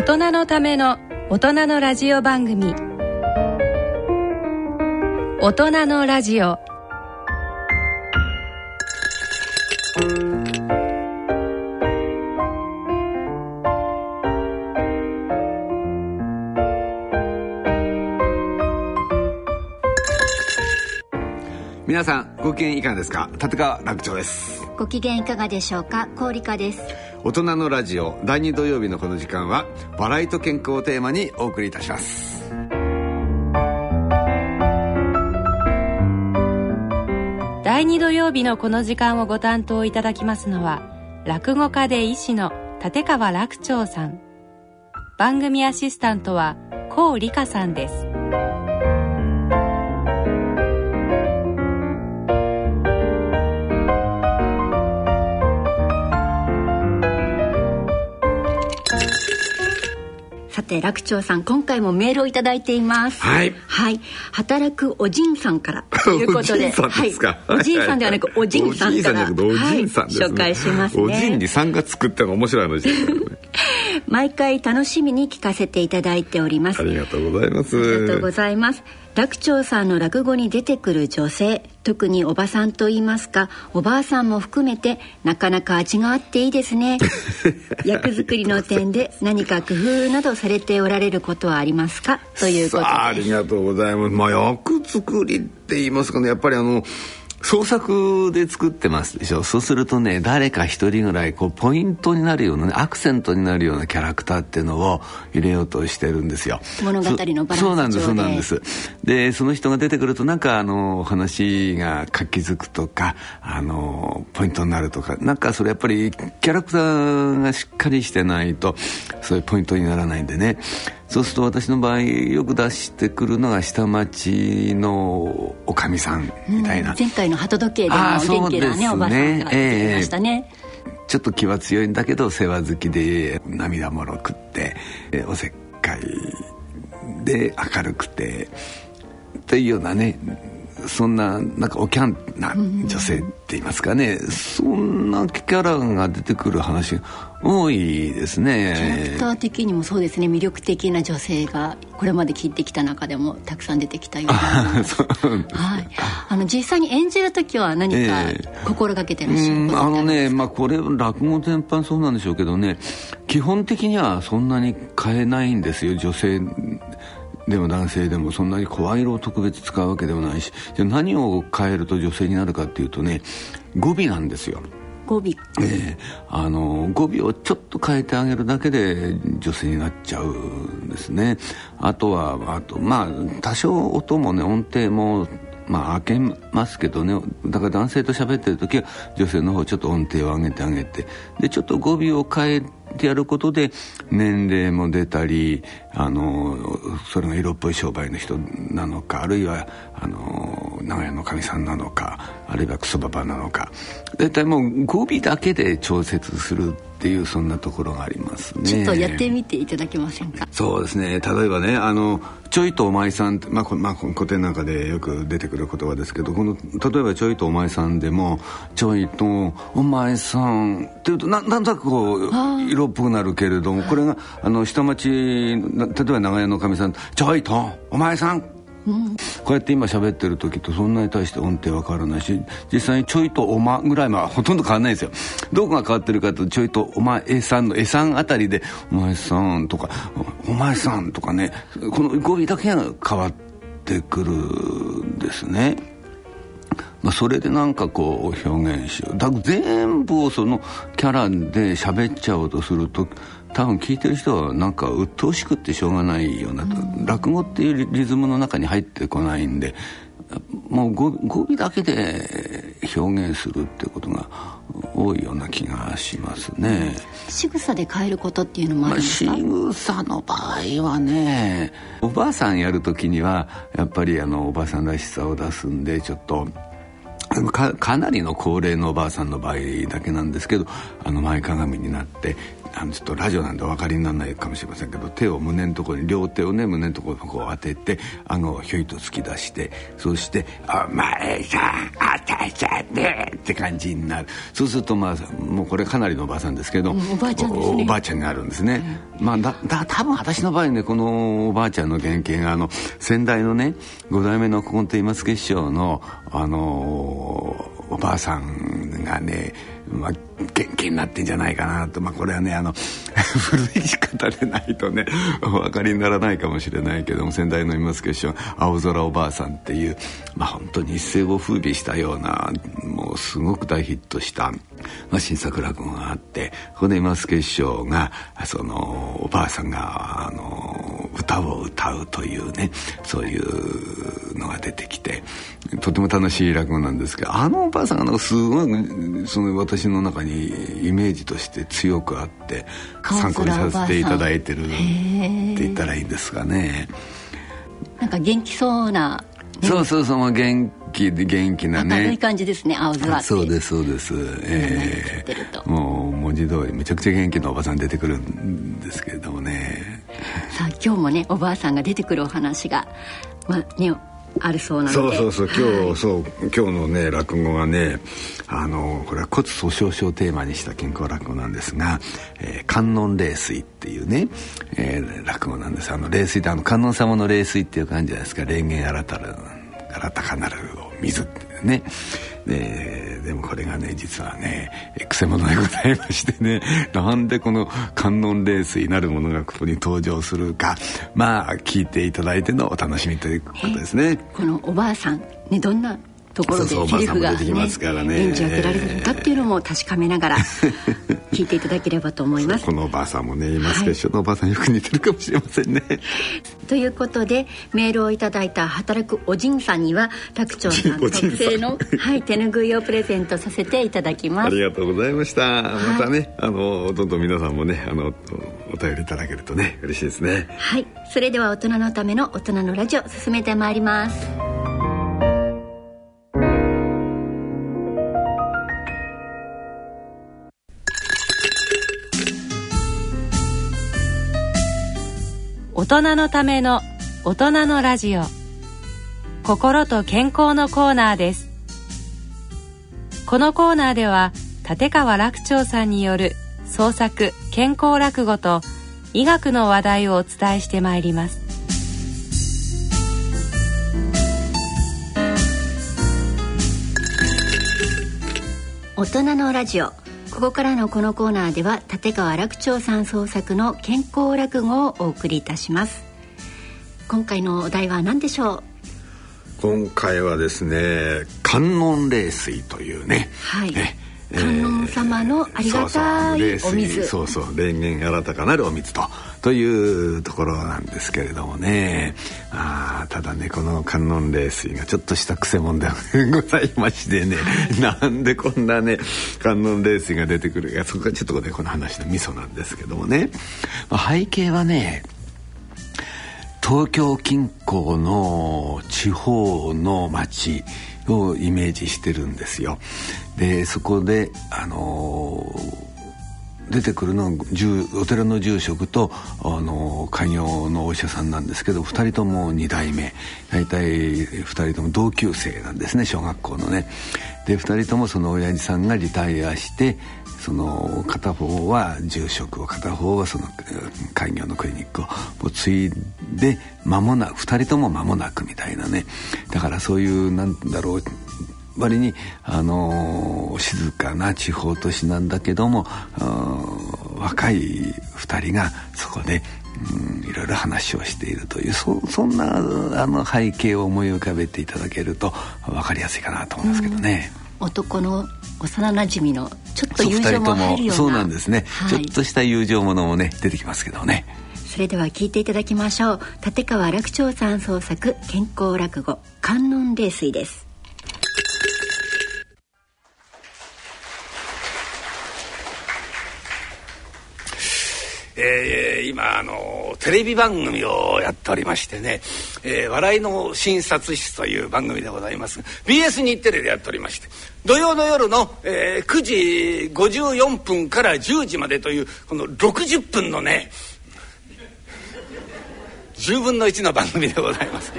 大人のための大人のラジオ番組。大人のラジオ。皆さんご機嫌いかがですか？立川楽長です。ご機嫌いかがでしょうか？氷香です大人のラジオ第2土曜日のこの時間はバラエと健康をテーマにお送りいたします。第2土曜日のこの時間をご担当いただきますのは落語家で医師の立川楽長さん。番組アシスタントは高理香さんです。て楽長さん今回もメールをいただいています。はい。はい。働くおじんさんから。ということでおじんさんですかはい、おじんさんではなくおじんさんからおじいさんさんい、紹介しますね。おじんにさんがつくってのが面白い話ですね。毎回楽しみに聞かせていただいております。ありがとうございます。ありがとうございます楽長さんの落語に出てくる女性特におばさんと言いますかおばあさんも含めてなかなか味があっていいですね。役作りの点で何か工夫などされておられることはありますか？ということで。ありがとうございます。まあ役作りって言いますかね。やっぱりあの創作で作ってますでしょ？そうするとね誰か一人ぐらいこうポイントになるような、ね、アクセントになるようなキャラクターっていうのを入れようとしてるんですよ。物語のバランスそうなんですそうなんです。でその人が出てくるとなんかあの話が活気づくとかあのポイントになるとかなんかそれやっぱりキャラクターがしっかりしてないとそういうポイントにならないんでねそうすると私の場合よく出してくるのが下町のおかみさんみたいな、うん、前回の鳩時計でも元気なねおばさんが出てましたね、えー、ちょっと気は強いんだけど世話好きで涙もろくっておせっかいで明るくてというようなねそんななんかおキャンな女性って言いますかね、うん、そんなキャラが出てくる話多いですね。キャラクター的にもそうですね。魅力的な女性がこれまで聞いてきた中でもたくさん出てきたような。はい、あの実際に演じる時は何か心がけてらっしゃること、えー、あのね、まあ、これ落語全般そうなんでしょうけどね。基本的にはそんなに変えないんですよ女性でも男性でもそんなに声色を特別使うわけでもないしじゃ何を変えると女性になるかっていうとね語尾なんですよ。語尾、えー、あの語尾をちょっと変えてあげるだけで女性になっちゃうんですね。あとはあとまあ多少音もね音程もまあ開けますけどね。だから男性と喋ってる時は女性の方ちょっと音程を上げてあげて。でちょっと語尾を変えてやることで年齢も出たりあのそれが色っぽい商売の人なのかあるいはあの長屋のかみさんなのかあるいはクソババなのか。大体もう語尾だけで調節するっていうそんなところがありますね。ちょっとやってみていただけませんか？そうですね。例えばねあのちょいとお前さんって、まあ、まあ、古典なんかでよく出てくる言葉ですけどこの例えばちょいとお前さんでもちょいとお前さんっていうとななんとなくこう色っぽくなるけれどもこれがあの下町例えば長屋のかみさんちょいとお前さんこうやって今喋ってる時とそんなに対して音程は変わらないし実際にちょいとおまぐらいはほとんど変わらないですよ。どこが変わってるかとちょいとお前さんのえさんあたりでお前さんとかお前さんとかねこの語尾だけが変わってくるんですね。まあ、それでなんかこう表現しよう。だ全部をそのキャラで喋っちゃおうとすると多分聞いてる人はなんか鬱陶しくってしょうがないような、うん、落語っていうリズムの中に入ってこないんでもう語尾だけで表現するってことが多いような気がしますね。仕草で変えることっていうのもあるんですか、まあ、仕草の場合はねおばあさんやる時にはやっぱりあのおばあさんらしさを出すんでちょっとかかなりの高齢のおばあさんの場合だけなんですけどあの前かがみになってあのちょっとラジオなんでお分かりにならないかもしれませんけど手を胸のところに両手をね胸のところにこう当てて顎をひょいと突き出してそして「お前さんあたちね」って感じになる。そうするとまあもうこれかなりのおばあさんですけど、うんおばあちゃんですね。おばあちゃんになるんですね、まあだだ多分私の場合ねこのおばあちゃんの原型があの先代のね五代目の古今亭今助師匠のあのおばあさんがね、まあ、元気になってんじゃないかなと、まあ、これはねあの 古い方でないとねお分かりにならないかもしれないけども先代の今助師匠「青空おばあさん」っていう、まあ、本当に一世を風靡したようなもうすごく大ヒットした、まあ、新作落語があってここで今助師匠がそのおばあさんがあの歌を歌うというねそういうのが出てきてとても楽しい落語なんですけどあのおばあさんがなんかすごいその私の中にイメージとして強くあって参考にさせていただいてるって言ったらいいんですかね。なんか元気そうな、ね、そうそうそうまあ元気で元気なね。明るい感じですね青空そうですそうです。ええ。もう文字通りめちゃくちゃ元気なおばさん出てくるんですけれどもね。さあ今日もねおばあさんが出てくるお話がまあねあるそうなので。そうそうそう。今日、はい。そう今日のね落語がねあのこれは骨粗しょう症をテーマにした健康落語なんですが「えー観音霊水」っていうね、えー落語なんです。あの霊水ってあの観音様の霊水っていう感じじゃないですか。霊言新たる新たかなるを水ってね。ででもこれがね実はねくせ者でございましてね。なんでこの観音霊水なるものがここに登場するか。まあ聞いていただいてのお楽しみということですね。このおばあさんねどんなところでセリフが、ね演じ分けられるのかっていうのも確かめながら聞いていただければと思います。このおばあさんもねいますけど、一緒のおばあさんよく似てるかもしれませんね。ということでメールをいただいた働くおじんさんには楽長さん特製の、はい、手ぬぐいをプレゼントさせていただきます。ありがとうございました。またね、あのどんどん皆さんもね、あのおお便りいただけるとね嬉しいですね。はい。それでは大人のための大人のラジオ進めてまいります人のための大人のラジオ。心と健康のコーナーです。このコーナーでは立川楽長さんによる創作健康落語と医学の話題をお伝えしてまいります。大人のラジオ。ここからのこのコーナーでは立川楽長さん創作の健康落語をお送りいたします。今回のお題は何でしょう？今回はですね、観音霊水というね。はい。ね観音様のありがたいお水。そうそう霊言新たかなるお水とというところなんですけれどもね。あーただねこの観音霊水がちょっとしたくせ者でございましてね。なんでこんなね観音霊水が出てくるか。そこがちょっとねこの話のミソなんですけどもね、まあ背景はね東京近郊の地方の町をイメージしてるんですよ。でそこであのー出てくるのお寺の住職と、あの開業のお医者さんなんですけど2人とも2代目大体2人とも同級生なんですね小学校のね。で2人ともその親父さんがリタイアしてその片方は住職を片方はその開業のクリニックを継いで間もなく2人とも間もなくみたいなねだからそういうなんだろう割に、あのー静かな地方都市なんだけども若い2人がそこで、うん、いろいろ話をしているというそそんなあの背景を思い浮かべていただけると分かりやすいかなと思いますけどね。男の幼馴染のちょっと友情も入るような。そうなんですね、はい。ちょっとした友情ものもね出てきますけどね。それでは聞いていただきましょう。立川楽長さん創作健康落語観音霊水ですえー、今あのテレビ番組をやっておりましてね「えー、笑いの診察室」という番組でございます BS 日テレでやっておりまして土曜の夜の、えー、9時54分から10時までというこの60分のね10分の1の番組でございます。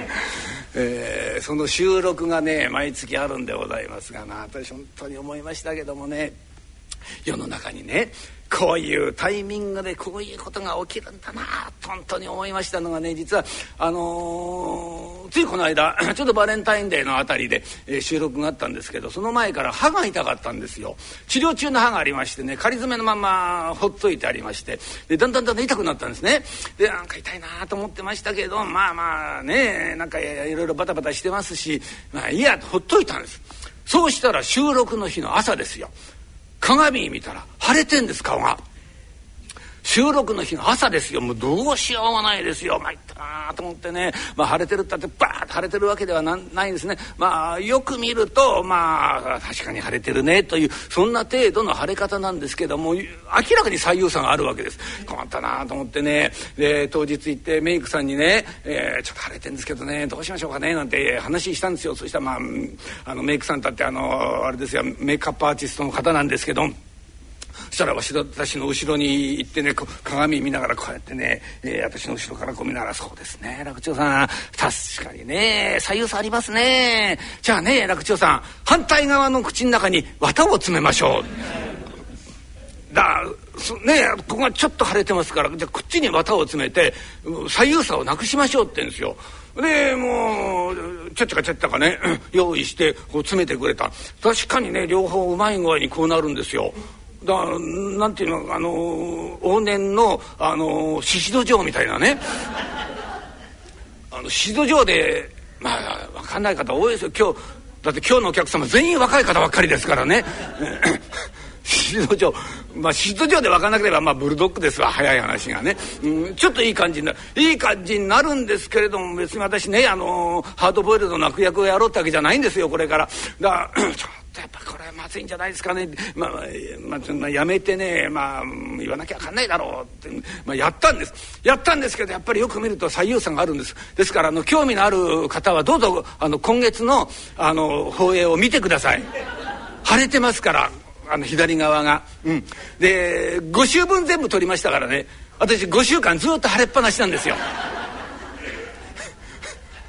えー、その収録がね毎月あるんでございますがな私本当に思いましたけどもね世の中にねこういうタイミングでこういうことが起きるんだなと本当に思いましたのがね実はあのー、ついこの間 ちょっとバレンタインデーのあたりで、えー、収録があったんですけどその前から歯が痛かったんですよ。治療中の歯がありましてね仮詰めのままほっといてありましてでだんだんだんだん痛くなったんですね。でなんか痛いなと思ってましたけどまあまあねなんかいろいろバタバタしてますしまあいいやとほっといたんです。そうしたら収録の日の朝ですよ。鏡見たら腫れてんです顔が。収録の日の朝ですよ。もうどうしようもないですよ。参ったなと思ってね、まあ、晴れてるったってバーッと晴れてるわけではないんですね。まあよく見るとまあ確かに晴れてるねというそんな程度の晴れ方なんですけども明らかに左右差があるわけです。困ったなと思ってね。で当日行ってメイクさんにね、えー、ちょっと晴れてるんですけどねどうしましょうかねなんて話したんですよ。そしたらまああのメイクさんだってあのあれですよメイクアップアーティストの方なんですけど。そしたら私の後ろに行ってね鏡見ながらこうやってね、えー、私の後ろからこう見ながら「そうですね楽長さん確かにね左右差ありますねじゃあね楽長さん反対側の口の中に綿を詰めましょう」。だねここがちょっと腫れてますからじゃあ口に綿を詰めて左右差をなくしましょうって言うんですよ。でもうちゃっちゃかちゃっちゃかね用意してこう詰めてくれた確かにね両方うまい具合にこうなるんですよ。だなんていうのあの往年のあの宍戸城みたいなね。あの宍戸城でまあ分かんない方多いですよ。今日だって今日のお客様全員若い方ばっかりですからね。宍戸城。まあ宍戸城で分かんなければまあブルドッグですわ。早い話がね、うん、ちょっといい感じになる。いい感じになるんですけれども別に私ねあのハードボイルドの悪役をやろうってわけじゃないんですよこれから。だからとやっぱこれはまずいんじゃないですかね、まあまあまあ、やめてね、まあ、言わなきゃ分かんないだろうって、まあ、やったんです。やったんですけどやっぱりよく見ると左右差があるんです。ですからあの興味のある方はどうぞあの今月のあの放映を見てください。腫れてますからあの左側が、うん、で5週分全部撮りましたからね。私5週間ずっと腫れっぱなしなんですよ。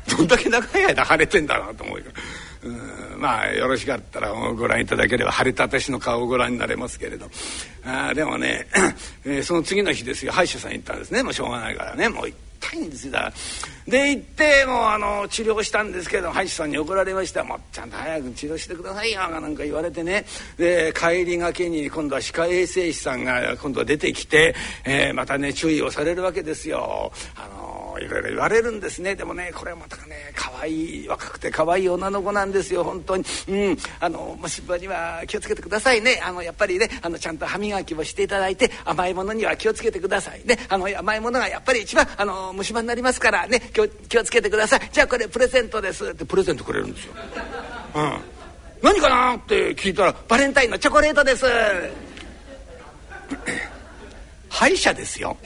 どんだけ長い間腫れてんだなと思うよ。まあよろしかったらご覧いただければ晴れた私の顔をご覧になれますけれど。あでもね、えー、その次の日ですよ。歯医者さん行ったんですね。もうしょうがないからね。もう痛いんですよ。だで行ってもうあの治療したんですけど歯医者さんに怒られました「もうちゃんと早く治療してくださいよ」なんか言われてね。で帰りがけに今度は歯科衛生士さんが今度は出てきて、えー、またね注意をされるわけですよ。あのいろいろ言われるんですね。でもねこれはまたね可愛い若くて可愛い女の子なんですよ本当に。うん。あの虫歯には気をつけてくださいね。あのやっぱりねあのちゃんと歯磨きをしていただいて甘いものには気をつけてください。ね。あの甘いものがやっぱり一番あの虫歯になりますからね。気を気をつけてください。じゃあこれプレゼントです。ってプレゼントくれるんですよ。うん。何かなって聞いたらバレンタインのチョコレートです。歯医者ですよ。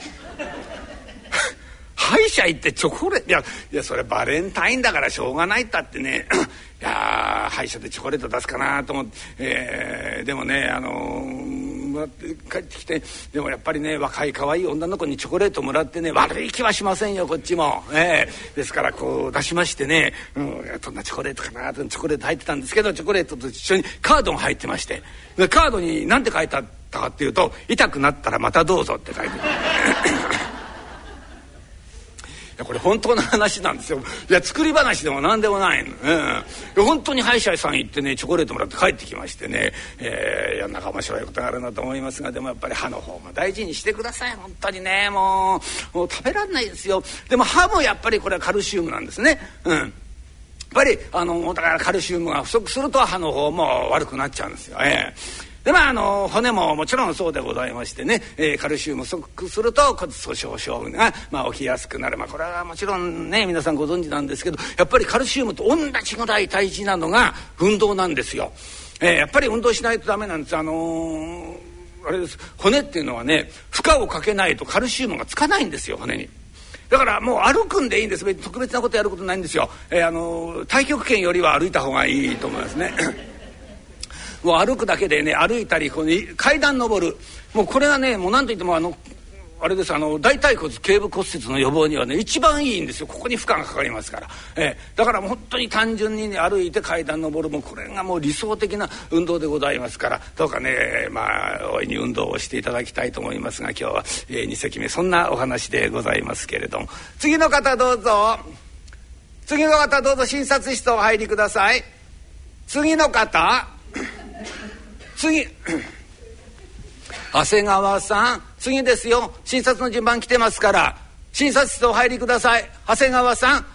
歯医者行ってチョコレートいやいやそれバレンタインだからしょうがないったってね いや歯医者でチョコレート出すかなと思って、えー、でもねあのー、帰ってきてでもやっぱりね若い可愛い女の子にチョコレートもらってね悪い気はしませんよこっちも、えー、ですからこう出しましてね、うん、どんなチョコレートかなとチョコレート入ってたんですけどチョコレートと一緒にカードが入ってましてカードに何て書いてあったかっていうと「痛くなったらまたどうぞ」って書いてある。やこれ本当の話なんですよ。いや作り話でも何でもないの、うん、本当に歯医者さん行ってねチョコレートもらって帰ってきましてね、えー、いやなんか面白いことがあるなと思いますがでもやっぱり歯の方も大事にしてください。本当にねもうもう食べらんないですよ。でも歯もやっぱりこれはカルシウムなんですね。うん。やっぱりあのだからカルシウムが不足すると歯の方も悪くなっちゃうんですよ。えーでまああの骨ももちろんそうでございましてね、えー、カルシウム不足すると骨粗しょう症が、まあ、起きやすくなる、まあ、これはもちろんね皆さんご存知なんですけどやっぱりカルシウムと同じぐらい大事なのが運動なんですよ。えー、やっぱり運動しないとダメなんです。あのーあれです骨っていうのはね負荷をかけないとカルシウムがつかないんですよ骨に。だからもう歩くんでいいんです特別なことやることないんですよ、えー、あの太極拳よりは歩いた方がいいと思いますねもう歩くだけでね歩いたりこの階段登る。もうこれはねもう何と言ってもあのあれですあの大腿骨頸部骨折の予防にはね一番いいんですよ。ここに負荷がかかりますから、えー、だからもう本当に単純に、ね、歩いて階段登る。もこれがもう理想的な運動でございますから。どうかねまあ大いに運動をしていただきたいと思いますが今日は、えー、2席目。そんなお話でございますけれども。次の方どうぞ。次の方どうぞ診察室お入りください。次の方。次。長谷川さん次ですよ。診察の順番来てますから。診察室お入りください。長谷川さん。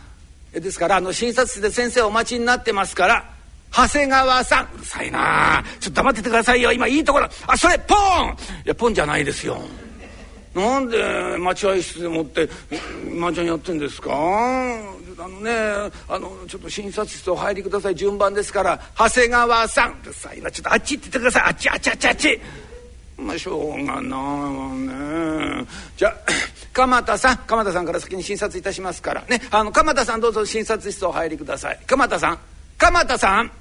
ですからあの診察室で先生お待ちになってますから。長谷川さん。うるさいな。ちょっと黙っててくださいよ。今いいところ。あそれポン。いやポンじゃないですよ。なんで待合室でもって麻雀やってんですか？あのねあのちょっと診察室お入りください。順番ですから長谷川さん。うるさいな。ちょっとあっち行っててください。あっちあっちあっちあっち。まあしょうがないね。じゃあ 鎌田さん。鎌田さんから先に診察いたしますからね。あの鎌田さんどうぞ診察室お入りください。鎌田さん。鎌田さん。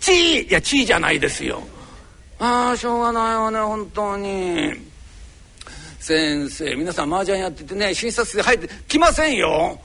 チー。いやチーじゃないですよ。ああしょうがないわね本当に。先生皆さん麻雀やっててね診察室入ってきませんよ。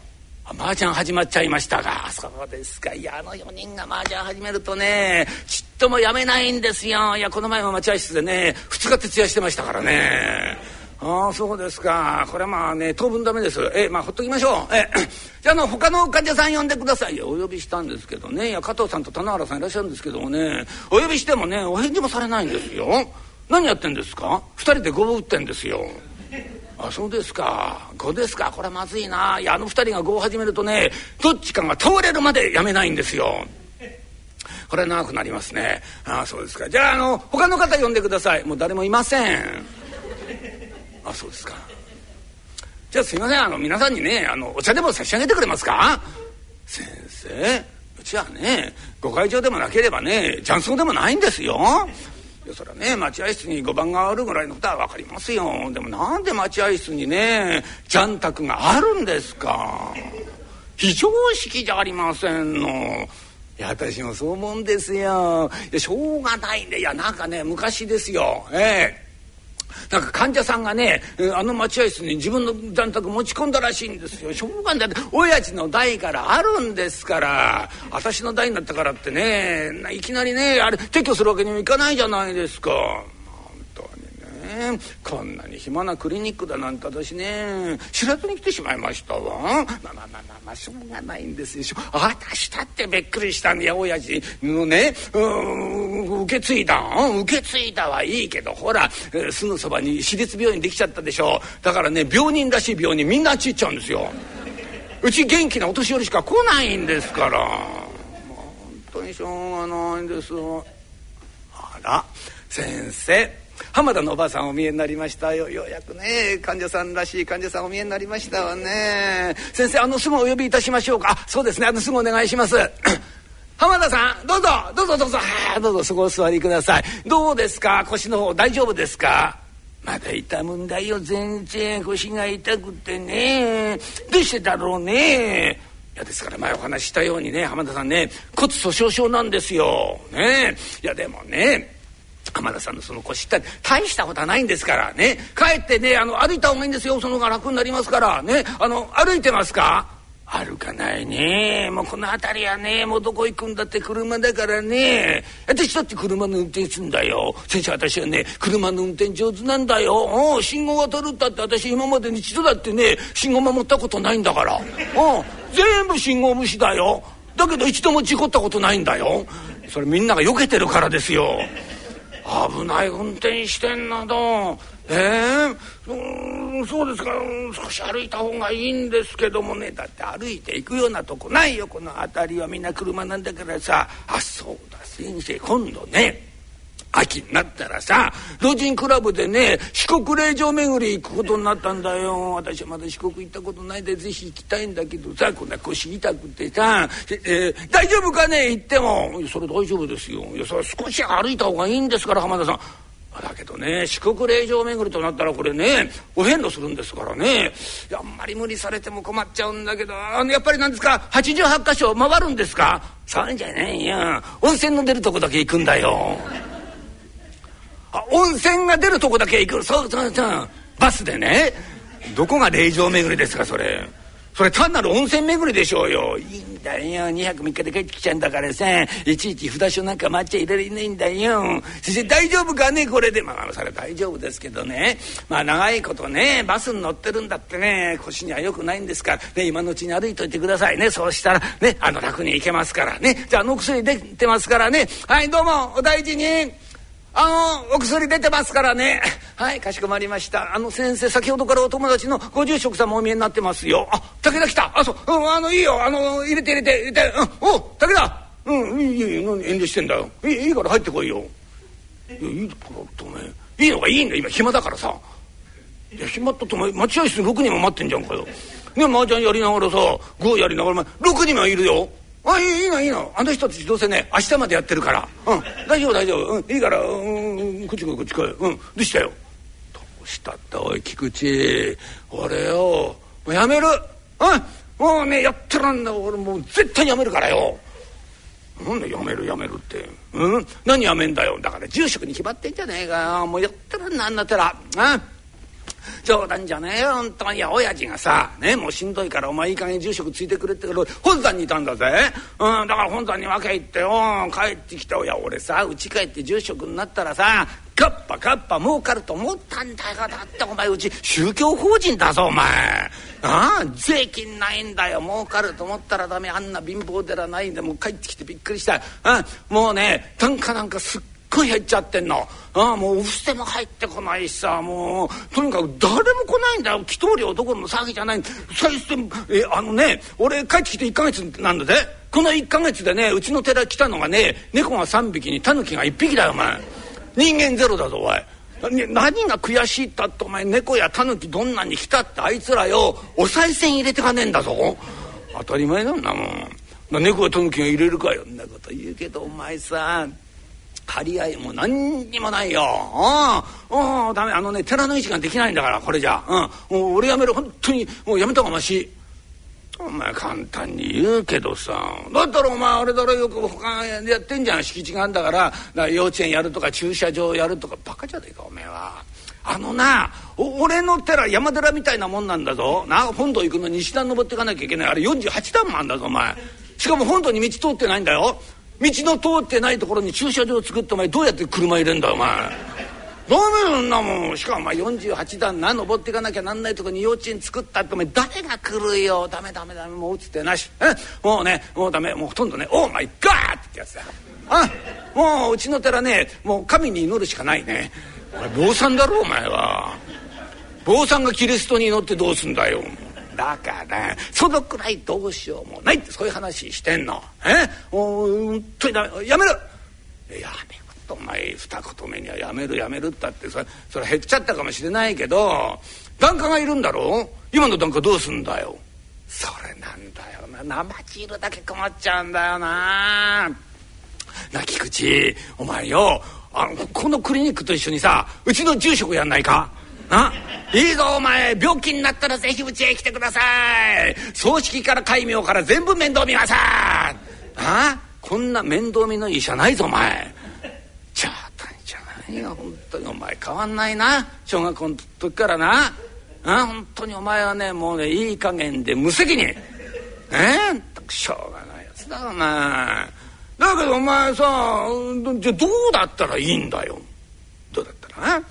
麻雀始まっちゃいましたがそうですか。いやあの4人が麻雀始めるとねちっともやめないんですよ。いやこの前も待合室でね2日徹夜してましたからね。ああそうですか。これはまあね当分ダメです。えまあほっときましょう。え じゃあの他の患者さん呼んでくださいお呼びしたんですけどね。いや加藤さんと棚原さんいらっしゃるんですけどもね。お呼びしてもねお返事もされないんですよ。何やってんですか？2人でごぼ打ってんですよ。あそうですか。5ですか。これまずいな。いやあの2人が5を始めるとねどっちかが倒れるまでやめないんですよ。これ長くなりますね。ああそうですか。じゃああの他の方呼んでください。もう誰もいません。あそうですか。じゃあすいません。あの皆さんにねあのお茶でも差し上げてくれますか。先生うちはねご会長でもなければね雀荘でもないんですよ。いやそれはね待合室に5番があるぐらいのことは分かりますよでもなんで待合室にね雀卓があるんですか？非常識じゃありませんの。いや私もそう思うんですよ。いやしょうがないんでいやなんかね昔ですよ。ええなんか患者さんがねあの待合室に自分の残宅持ち込んだらしいんですよ。しょうがない。親父の代からあるんですから。私の代になったからってねいきなりねあれ撤去するわけにもいかないじゃないですか。ねこんなに暇なクリニックだなんて私ね。知らずに来てしまいましたわ。まあまあまあまあまあしょうがないんですよ。私だってびっくりしたんだよ親父。のね。うん受け継いだ受け継いだはいいけどほらえーすぐそばに私立病院できちゃったでしょ。だからね病人らしい病人みんなあっちっちゃうんですよ。うち元気なお年寄りしか来ないんですから。本当にしょうがないんですあら先生。浜田のおばあさんお見えになりましたよ。ようやくね患者さんらしい患者さんお見えになりましたわね。先生あのすぐお呼びいたしましょうか。そうですねあのすぐお願いします。浜田さんどうぞ。どうぞどうぞ。はあどうぞそこお座りください。どうですか？腰の方大丈夫ですか？まだ痛むんだよ。全然腰が痛くてね。どうしてだろうね。いやですから前お話ししたようにね浜田さんね骨粗しょう症なんですよ。ね。いやでもね浜田さんのその腰って大したことはないんですからね。帰ってねあの歩いた方がいいんですよ。その方が楽になりますから。ね。あの歩いてますか？歩かないね。もうこの辺りはねもうどこ行くんだって車だからね。私だって車の運転するんだよ。先生私はね車の運転上手なんだよ。お信号渡るったって私今までに一度だってね信号守ったことないんだから。お全部信号無視だよ。だけど一度も事故ったことないんだよ。それみんなが避けてるからですよ。危ない運転してんなど。えー、そうですか。少し歩いた方がいいんですけどもね。だって歩いていくようなとこないよ。この辺りは。みんな車なんだからさ。あそうだ。先生今度ね。秋になったらさ老人クラブでね四国霊場巡り行くことになったんだよ。私はまだ四国行ったことないでぜひ行きたいんだけどさこんな腰痛くてさ、えー、大丈夫かね？行っても。それ大丈夫ですよ。いやそれ少し歩いた方がいいんですから浜田さん。だけどね四国霊場巡りとなったらこれねお遍路するんですからね。あんまり無理されても困っちゃうんだけどあのやっぱりなんですか？88箇所回るんですか？そうじゃないよ。温泉の出るとこだけ行くんだよ。温泉が出るとこだけ行く。そうそうそう。バスでね。どこが霊場巡りですかそれ。それ単なる温泉巡りでしょうよ。いいんだよ。2泊3日で帰ってきちゃうんだからさ。いちいち札所なんか待っちゃいられないんだよ。先生大丈夫かね？これで。まあそれは大丈夫ですけどね。まあ長いことねバスに乗ってるんだってね。腰にはよくないんですから、ね、今のうちに歩いといてくださいね。そうしたらねあの楽に行けますからね。じゃああの薬出てますからね。はいどうもお大事に。あのお薬出てますからね。はいかしこまりました。あの先生先ほどからお友達のご住職様お見えになってますよ。あ武田来た。あそう、うん、あのいいよ。あの入れて入れて。入れて、うん、お武田。うんいいいい何遠慮してんだよ。いいいいから入ってこいよ。いやいいからってお前いいのがいいんだ今暇だからさ。いや暇ったってお前待合室6人も待ってんじゃんかよ。ね麻雀やりながらさ碁やりながら6人もいるよ。あいいのいいの。あの人たちどうせね明日までやってるから。うん。大丈夫大丈夫、うん、いいから、うん、こっち来いこっち来い。うん。どうしたよ？どうしたっておい菊池。俺よもうやめる。うん。もうねやってらんだ俺もう絶対やめるからよ。なんでやめるやめるって。うん。何やめんだよ。だから住職に決まってんじゃねえかよ。もうやってらんなんだったらうん。冗談じゃねえよ本当に。いや親父がさねもうしんどいからお前いい加減住職ついてくれってから本山にいたんだぜ、うん、だから本山に分け行ってよ帰ってきていや俺さ家帰って住職になったらさカッパカッパ儲かると思ったんだよ。だってお前うち宗教法人だぞお前。ああ税金ないんだよ。儲かると思ったらダメ。あんな貧乏寺ないんでもう帰ってきてびっくりした。あもうね単価なんかすっごい減っちゃってんの。ああもうお布施も入ってこないしさもうとにかく誰も来ないんだよ。祈祷料どころの騒ぎじゃない。最初えあのね俺帰ってきて1ヶ月なんだぜ。この1ヶ月でねうちの寺来たのがね猫が3匹にタヌキが1匹だよお前。人間ゼロだぞおい。何が悔しいったってお前猫やタヌキどんなに来たってあいつらよお賽銭入れてかねえんだぞ。当たり前なんだもん。猫やタヌキが入れるかよんなこと言うけどお前さ張り合いも何にもないよ。うん。ダメ。あのね、寺の位置ができないんだから、これじゃ。うん。俺やめる。本当に、もうやめた方がまし。お前簡単に言うけどさだったらお前あれだろよく他やってんじゃん敷地があんだから幼稚園やるとか駐車場やるとかバカじゃねえかおめえは。あのな俺の寺山寺みたいなもんなんだぞな本土行くの西段登っていかなきゃいけないあれ48段もあんだぞお前しかも本土に道通ってないんだよ道の通ってないところに駐車場作ってお前どうやって車入れんだお前。ダメんなもん。しかもお前48段な登っていかなきゃなんないとこに幼稚園作ったってお前誰が来るよ。ダメダメダメ。もう打つってなし。もうねもうダメ。もうほとんどね。オーマイガーってやつだ。あ？もううちの寺ねもう神に祈るしかないね。お前坊さんだろお前は。坊さんがキリストに祈ってどうすんだよ。だからそのくらいどうしようもないってそういう話してんの。え？もう本当にダメやめるやめるとお前二言目にはやめるやめるったってそれそれ減っちゃったかもしれないけど檀家がいるんだろ今の檀家どうすんだよ？それなんだよな。生汁だけ困っちゃうんだよな。な菊池。お前よあのこのクリニックと一緒にさうちの住職やんないか？な。いいぞお前。病気になったらぜひうちへ来てください。葬式から戒名から全部面倒見ますあこんな面倒見のいい医者ないぞお前。冗談じゃないよ本当に。お前変わんないな。小学校の時からな。あ本当にお前はねもうねいい加減で無責任。え？えしょうがないやつだお前。だけどお前さじゃどうだったらいいんだよ。どうだったら？な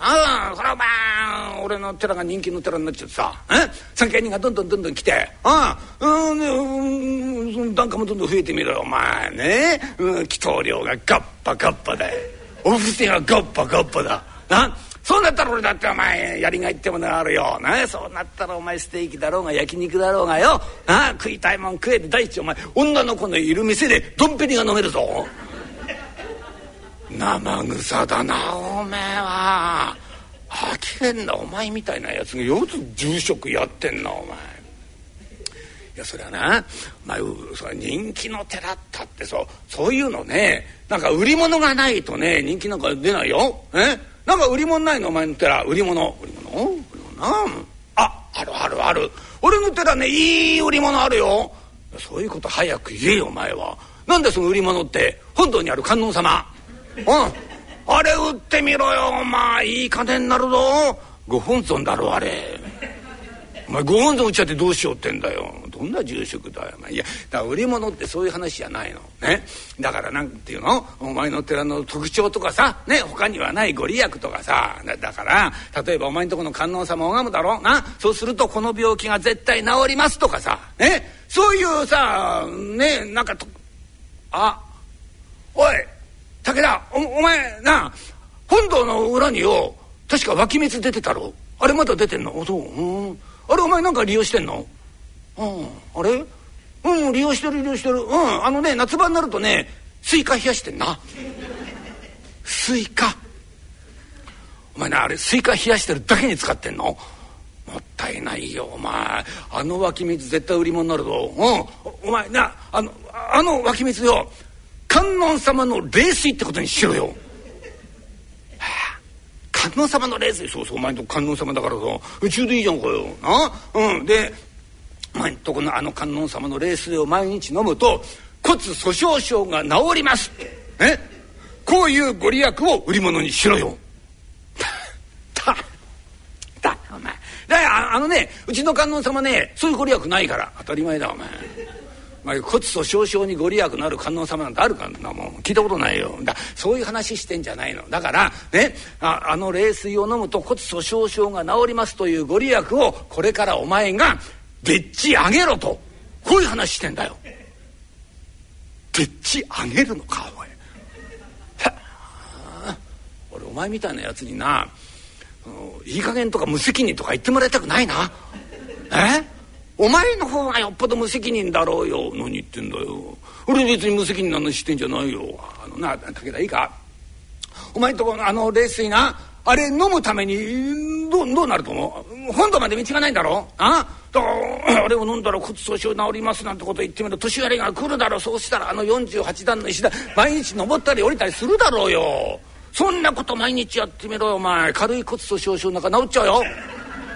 なだろうなそれはまあ俺の寺が人気の寺になっちゃってさ参詣人がどんどんどんどん来てあうんうん檀家もどんどん増えてみろよお前ね。うん祈祷料がガッパガッパで。お布施がガッパガッパだ。な？そうなったら俺だってお前やりがいってものがあるよ。な？そうなったらお前ステーキだろうが焼肉だろうがよ。な？食いたいもん食えて第一お前女の子のいる店でドンペリが飲めるぞ。生臭だなおめえは。呆れんなお前みたいなやつが。よく住職やってんなお前。いやそれはな、まあ、そ人気の寺ったってそうそういうのねなんか売り物がないとね人気なんか出ないよ。え？なんか売り物ないのお前の寺。売り物。売り物？売り物？なああるあるある。俺の寺ねいい売り物あるよ。そういうこと早く言えよお前は。なんでその売り物って本堂にある観音様。うん。あれ売ってみろよお前。いい金になるぞ。ご本尊だろあれ。お前ご本尊売っちゃってどうしようってんだよ。どんな住職だよいやだから売り物ってそういう話じゃないの。ね。だからなんていうの？お前の寺の特徴とかさ。ね。他にはないご利益とかさ。だから例えばお前んとこの観音様拝むだろ、な。そうするとこの病気が絶対治りますとかさ。ね。そういうさね。なんかとあおい。武田おお前な本堂の裏によ、確か湧き水出てたろ？あれまだ出てんの？そう。うん。あれお前なんか利用してんの？うん。あれ？うん利用してる利用してる。うん。あのね夏場になるとねスイカ冷やしてんな。スイカ？お前なあれスイカ冷やしてるだけに使ってんの？もったいないよお前。あの湧き水絶対売り物になるぞ。うん。お前なあのあの湧き水よ観音様の霊水ってことにしろよ。観音様の霊水。そうそうお前んとこ観音様だからさ宇宙でいいじゃんかよ。な？うん。でお前んとこのあの観音様の霊水を毎日飲むと骨粗しょう症が治ります。え？こういうご利益を売り物にしろよ。だだお前。だあのねうちの観音様ねそういうご利益ないから。当たり前だお前。まあ、骨粗しょう症にご利益のある観音様なんてあるかなもん聞いたことないよ。だそういう話してんじゃないの。だからねああの冷水を飲むと骨粗しょう症が治りますというご利益をこれからお前がでっち上げろと。こういう話してんだよ。でっち上げるのかおい 俺お前みたいなやつにないい加減とか無責任とか言ってもらいたくないな。え？お前の方がよっぽど無責任だろうよ。何言ってんだよ。俺別に無責任なのしてんじゃないよ。あのな武田いいか？お前んとこのあの冷水なあれ飲むためにどうどうなると思う？本土まで道がないんだろ？あ？だから あれを飲んだら骨粗しょう治りますなんてこと言ってみる年寄りが来るだろう。そうしたらあの48段の石段毎日登ったり降りたりするだろうよ。そんなこと毎日やってみろよお前。軽い骨粗しょう症なんか治っちゃうよ。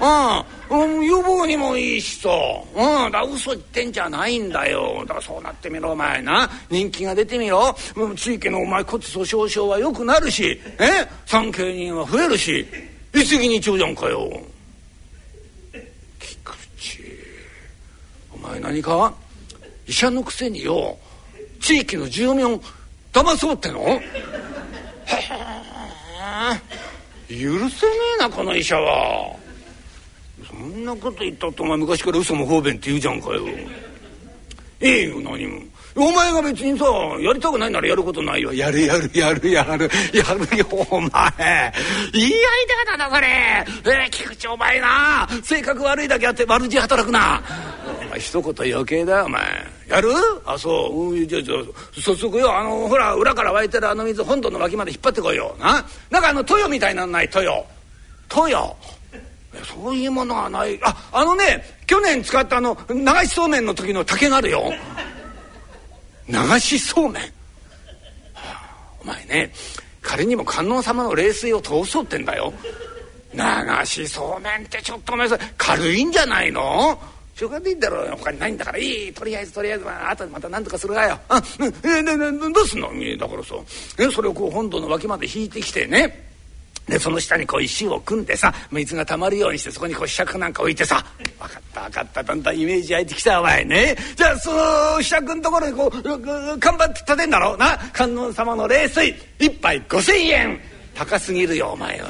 うん、うん予防にもいいしさ、うん、だ嘘言ってんじゃないんだよ。だからそうなってみろお前な。人気が出てみろ、うん、地域のお前骨粗しょう症は良くなるし。え？産経人は増えるし。一石二鳥じゃんかよ。菊池。お前何か？医者のくせによ。地域の住民を騙そうっての？へえ許せねえなこの医者は。そんなこと言ったってお前昔から嘘も方便って言うじゃんかよ。ええよ何も。お前が別にさやりたくないならやることないよ。やるやるやるやるやるよお前。いいアイデアだなそれ。えー、菊池お前な。性格悪いだけあって悪事働くな。お前一言余計だよお前。やる？あそう、うん、じゃじゃ早速よ。あのほら裏から湧いてるあの水本堂の脇まで引っ張ってこいよ。な？なんかあの豊みたいなのない？豊豊そういうものはない。ああのね去年使ったあの流しそうめんの時の竹があるよ。流しそうめん、はあ、お前ね仮にも観音様の冷水を通そうってんだよ。流しそうめんってちょっとお前それ軽いんじゃないの？しょうがないんだろう。他にないんだからいい。とりあえずとりあえずまあ後でまた何とかするわよ。あ、えー、どうすんの？だからさえそれをこう本堂の脇まで引いてきてね。でその下にこう石を組んでさ水がたまるようにしてそこにこう柄杓なんか置いてさ分かった分かっただんだんイメージ湧いてきたお前ね。じゃあその柄杓のところにこう看板立てんだろうな。観音様の冷水一杯5,000円。高すぎるよお前は。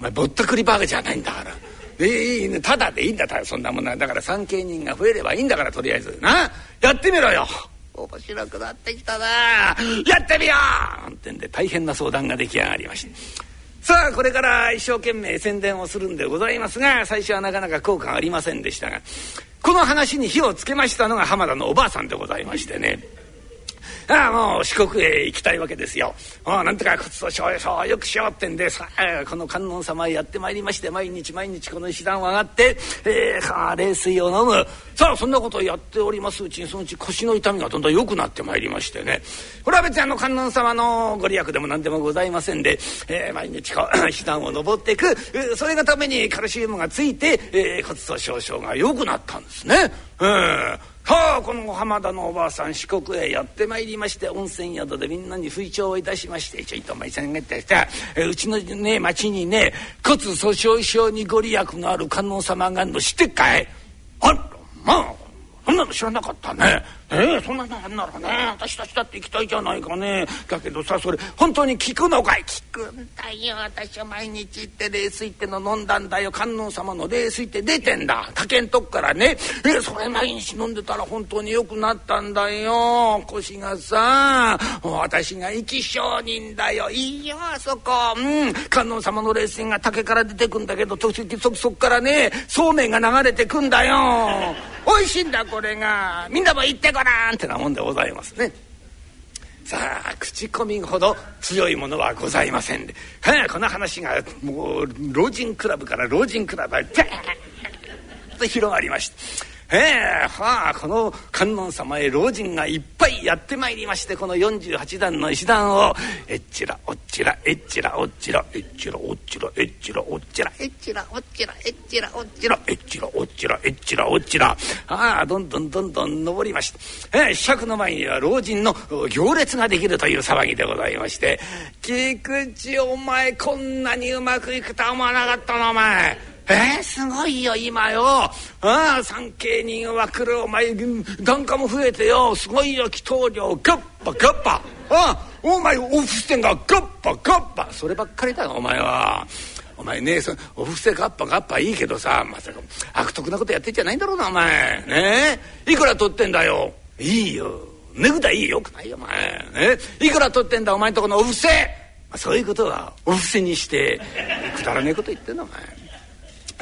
お前ぼったくりバーガーじゃないんだから。でいいね。ただでいいんだそんなものは。だから産経人が増えればいいんだからとりあえずな。やってみろよ。面白くなってきたな。やってみようなんてんで大変な相談が出来上がりました。さあこれから一生懸命宣伝をするんでございますが最初はなかなか効果ありませんでしたがこの話に火をつけましたのが浜田のおばあさんでございましてね。ああもう四国へ行きたいわけですよ。ああなんとか骨粗しょう症をよくしようってんでさあこの観音様へやってまいりまして毎日毎日この石段を上がって、えー、冷水を飲む。さあそんなことをやっております。うちにそのうち腰の痛みがどんどん良くなってまいりましてね。これは別にあの観音様のご利益でも何でもございませんで、えー、毎日こう 石段を登っていく、それがためにカルシウムがついて、えー、骨粗しょう症が良くなったんですね。うん。はあこの浜田のおばあさん四国へやってまいりまして温泉宿でみんなに吹聴をいたしましてちょいとお前さんがってさうちのね町にね骨粗しょう症にご利益のある観音様があるの知ってっかい？あらまあそんなの知らなかったね。ええそんなのあんならね私たちだって行きたいじゃないかね。だけどさそれ本当に聞くのかい。聞くんだよ。私は毎日行って冷水っての飲んだんだよ。観音様の冷水って出てんだ。竹んとこからね。えそれ毎日飲んでたら本当に良くなったんだよ。腰がさ私が生き証人だよ。いいよあそこ。うん。観音様の冷水が竹から出てくんだけど時々そそこからねそうめんが流れてくんだよ。美味しいんだこれが。みんなも行ってごらんってなもんでございますね。さあ口コミほど強いものはございませんで、はあ、この話がもう老人クラブから老人クラブへピャッと広がりました。ええはあこの観音様へ老人がいっぱいやってまいりましてこの48段の石段をえっちらおっちらえっちらおっちらえっちらおっちらえっちらおっちらえっちらおっちらえっちらおっちらえっちらおっちらえっちらおっちら。ああどんどんどんどん登りましてええ子爵の前には老人の行列ができるという騒ぎでございまして「菊池お前こんなにうまくいくとは思わなかったなお前」えー、すごいよ今よ。ああ産経人は来るお前檀家も増えてよ。すごいよ祈祷料ガッパガッパ。ああお前お布施がガッパガッパ。そればっかりだよお前は。お前ねそお布施ガッパガッパ。いいけどさまさか悪徳なことやってんじゃないんだろうなお前。ねいくら取ってんだよ。いいよ。値札いいよ。くないよお前。ねいくら取ってんだお前んとこのお布施。そういうことはお布施にしてくだらねえこと言ってんのお前。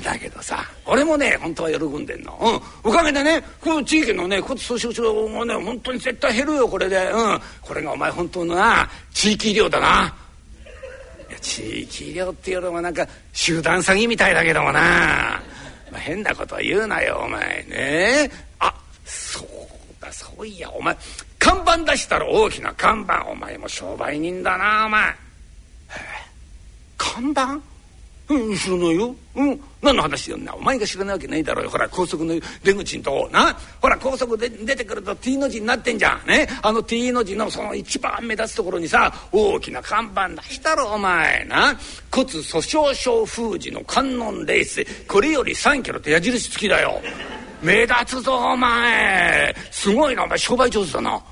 だけどさ俺もね本当は喜んでんの、うん、おかげでねこの地域のね骨粗しょう症がね本当に絶対減るよこれで、うん、これがお前本当のな地域医療だな。地域医療っていうのもなんか集団詐欺みたいだけどもな、まあ、変なこと言うなよお前ね。あそうだそういやお前看板出したら大きな看板。お前も商売人だなお前。看板？うん知らないよ。うん。何の話よ。なお前が知らないわけないだろうよ。ほら高速の出口のとこな。ほら高速で出てくると T の字になってんじゃん。ね。あの T の字のその一番目立つところにさ大きな看板出したろお前な。骨粗しょう症封じの観音レース。これより3キロって矢印付きだよ。目立つぞお前。すごいなお前商売上手だな。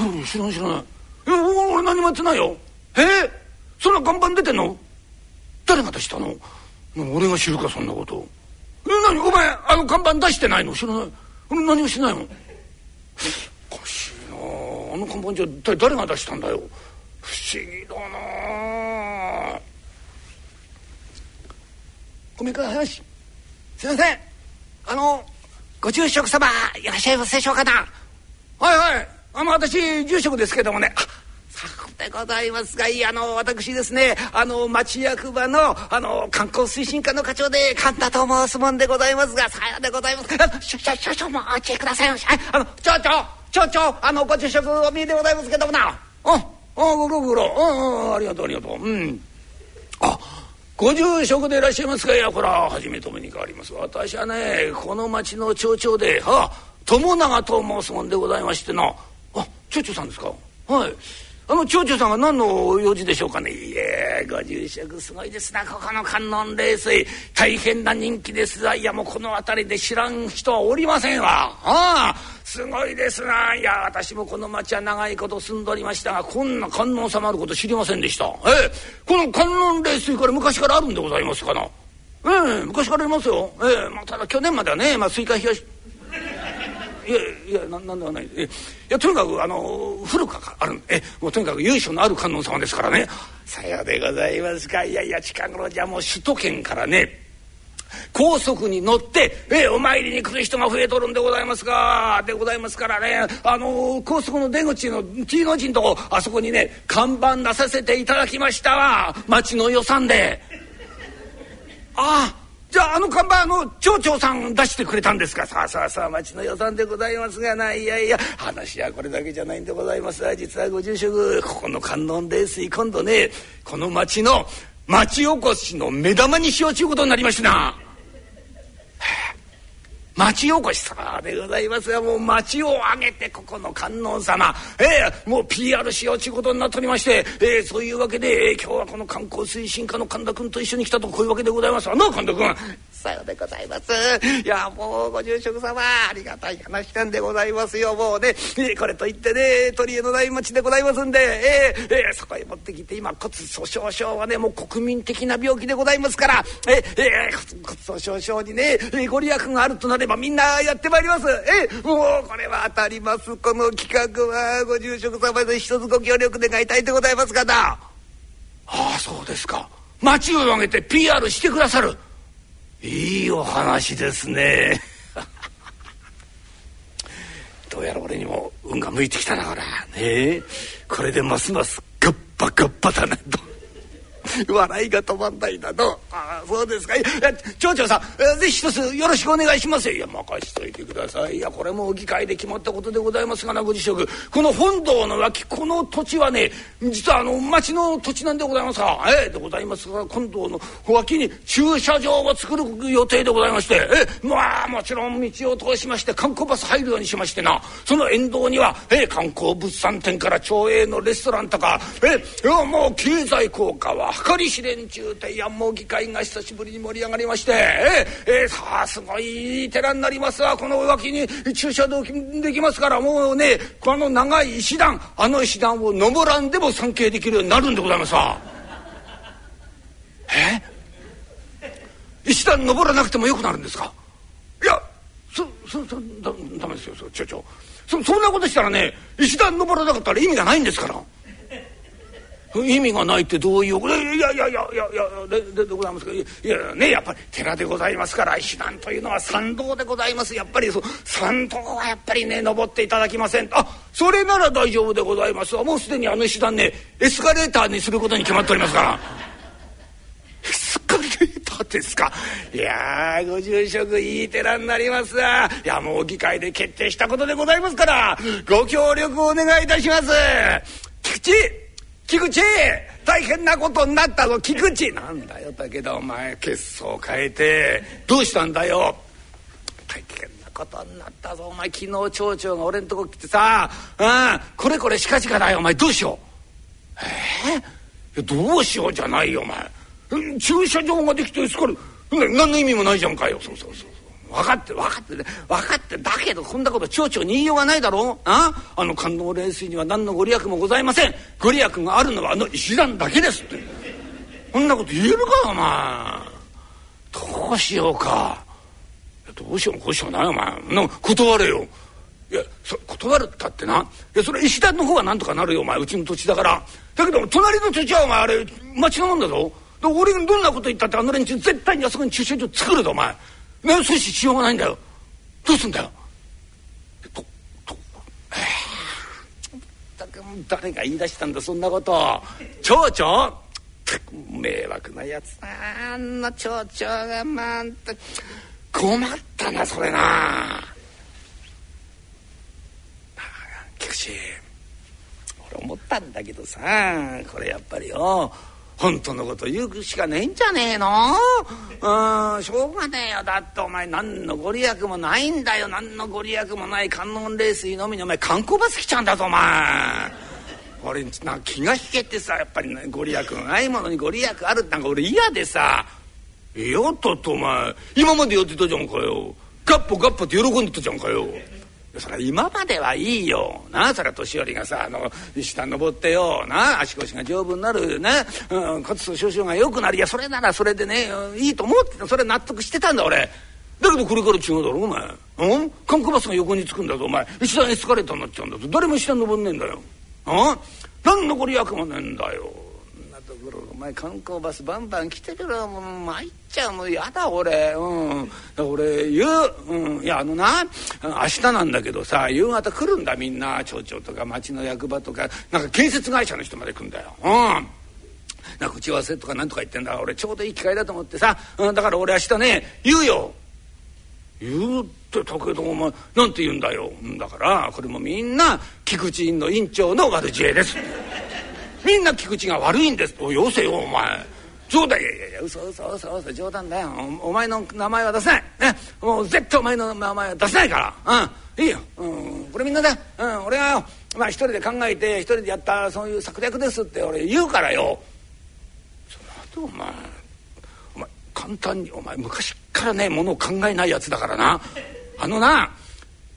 うん知らない知らないえ俺何もやってないよ。え？そんな看板出てんの？誰が出したの？俺が知るかそんなこと。え何？お前あの看板出してないの？知らない。俺何もしてないのおかしいな。あの看板じゃ一体誰が出したんだよ？不思議だな。米川林すいません。あのご住職様いらっしゃいますでしょうかな？はいはい。あの私住職ですけどもね。あでございますがいあの私ですねあの町役場のあの観光推進課の課長で神田と申すもんでございますがさようでございます。あの少々少々お待ちくださいましあの町長町長あのご住職お見えでございますけどもな。ああご苦労ご苦労。うんありがとうありがとう。うん。あご住職でいらっしゃいますかいやこれは初めとめに変わります私はねこの町の町長ではあ友永と申すもんでございましてな。あ町長さんですか？はい。あの町長さんが何の用事でしょうかね？いえご住職すごいですな。ここの観音冷水。大変な人気ですわ。いやもうこの辺りで知らん人はおりませんわ。ああすごいですな。いや私もこの町は長いこと住んでおりましたがこんな観音様あること知りませんでした。ええこの観音冷水から昔からあるんでございますかな？ええ昔からありますよ。ええまあ、ただ去年まではね、まあ、水管冷やしいやいやななんではない。いやとにかくあの古くあるえもうとにかく由緒のある観音様ですからね。さようでございますか。いやいや近頃じゃもう首都圏からね高速に乗ってえお参りに来る人が増えとるんでございますがでございますからねあの高速の出口の T の字のとこあそこにね看板出させていただきましたわ。町の予算で。ああじゃああの看板あの町長さん出してくれたんですか？さあさあさあ町の予算でございますがな。いやいや話はこれだけじゃないんでございます。が実はご住職ここの観音冷水今度ね。この町の町おこしの目玉にしようちゅうことになりましてな。町おこし様でございますがもう町を挙げてここの観音様、えー、もう PR しようちゅうことになっておりまして、えー、そういうわけで、えー、今日はこの観光推進課の神田君と一緒に来たとこういうわけでございますがな神田君。さようでございます。いやもうご住職様ありがたい話なんでございますよ。もうね、えー、これといってね鳥居のない町でございますんで、えーえー、そこへ持ってきて今骨粗しょう症はねもう国民的な病気でございますからえー、えー、骨粗しょう症にねご利益があるとなればみんなやってまいります。えー、もうこれは当たります。この企画はご住職様で一つご協力願いたいでございます方ああそうですか。町を挙げて PR してくださる。いいお話ですね。どうやら俺にも運が向いてきたなほら。ねこれでますますガッパガッパだなと。笑いが止まんないだと。ああそうですか。いや町長さんぜひ一つよろしくお願いしますいや任しといてください。いやこれも議会で決まったことでございますがなご辞職この本堂の脇この土地はね実はあの町の土地なんでございますがええでございますが本堂の脇に駐車場を作る予定でございましてえまあもちろん道を通しまして観光バス入るようにしましてな。その沿道にはえ観光物産展から町営のレストランとかえもう経済効果は計り知れん中。てやも議会が久しぶりに盛り上がりまして。ええー、さあすごい寺になりますわ。この脇に駐車場できますからもうねこの長い石段あの石段を登らんでも参詣できるようになるんでございますわ。え石段登らなくてもよくなるんですか？いやそそそだダメですよ町長。そそんなことしたらね石段登らなかったら意味がないんですから。意味がないってどういういやいやいやいやいやでででございますか？いやねやっぱり寺でございますから石段というのは参道でございます。やっぱりそ参道はやっぱりね登っていただきません。あそれなら大丈夫でございますもうすでにあの石段ねエスカレーターにすることに決まっておりますから。エスカレーターですか？いやご住職いい寺になりますわいやもう議会で決定したことでございますからご協力をお願いいたします。菊池菊池大変なことになったぞ。菊池なんだよだけどお前。血相変えて。どうしたんだよ。大変なことになったぞ。お前昨日町長が俺んとこ来てさ。あこれこれしかしかだよお前どうしよう。えー、どうしようじゃないよお前。駐車場ができてそこれ何の意味もないじゃんかよ。そうそうそう。分かって分かって分かってだけどこんなこと町長に言いようがないだろう。あ？あの観音冷水には何のご利益もございません。ご利益があるのはあの石段だけですって。こんなこと言えるかお前。どうしようか。どうしようこうしようないお前。な断れよ。いやそ断るったってな。いやそれ石段の方はなんとかなるよお前。うちの土地だから。だけど隣の土地はお前あれ町のもんだぞ。俺がどんなこと言ったってあの連中絶対にあそこに駐車場作るぞお前。ね阻止しようがないんだよ。どうすんだよ。とと誰が言い出したんだそんなこと。町長？迷惑なやつ。あんな町長がまあ困ったなそれな菊池。俺思ったんだけどさこれやっぱりよ本当のこと言うしかねえんじゃねえの？うんしょうがねえよ。だってお前何のご利益もないんだよ。何のご利益もない観音冷水のみにお前観光バス来ちゃうんだぞお前。俺な気が引けてさやっぱり、ね、ご利益のないものにご利益あるってなんか俺嫌でさ「えよっとっとお前。今までやってたじゃんかよ。ガッポガッポって喜んでたじゃんかよ」それ今まではいいよな。それ年寄りがさあの下登ってよ。な足腰が丈夫になるね、うん、骨粗しょう症が良くなるいや。それならそれでねいいと思ってそれ納得してたんだ俺。だけどこれから違うだろお前。うん？観光バスが横につくんだぞお前。一段エスカレーターになっちゃうんだぞ。誰も下登んねえんだよ。うん？何のご利益もねえんだよ。なとこお前観光バスバンバン来てくれもう参っちゃうもうやだ俺。うん。俺言う、うん、いやあのな明日なんだけどさ夕方来るんだみんな。町長とか町の役場とか。なんか建設会社の人まで来るんだよ。うん。なんか打ち合わせとかなんとか言ってんだ。俺ちょうどいい機会だと思ってさ、うん、だから俺明日ね言うよ。言うってたけどお前なんて言うんだよ。だからこれもみんな菊池院の院長の悪知恵です。みんな菊池が悪いんです。およせよお前。そうだいやいやいや嘘嘘嘘嘘冗談だよ。お前の名前は出せない、ね、もう絶対お前の名前は出せないから。うん。いいよ、うん、これみんなで、うん、俺がまあ一人で考えて一人でやったそういう策略ですって俺言うからよ。その後お前お前簡単にお前昔からねものを考えないやつだからな。あのな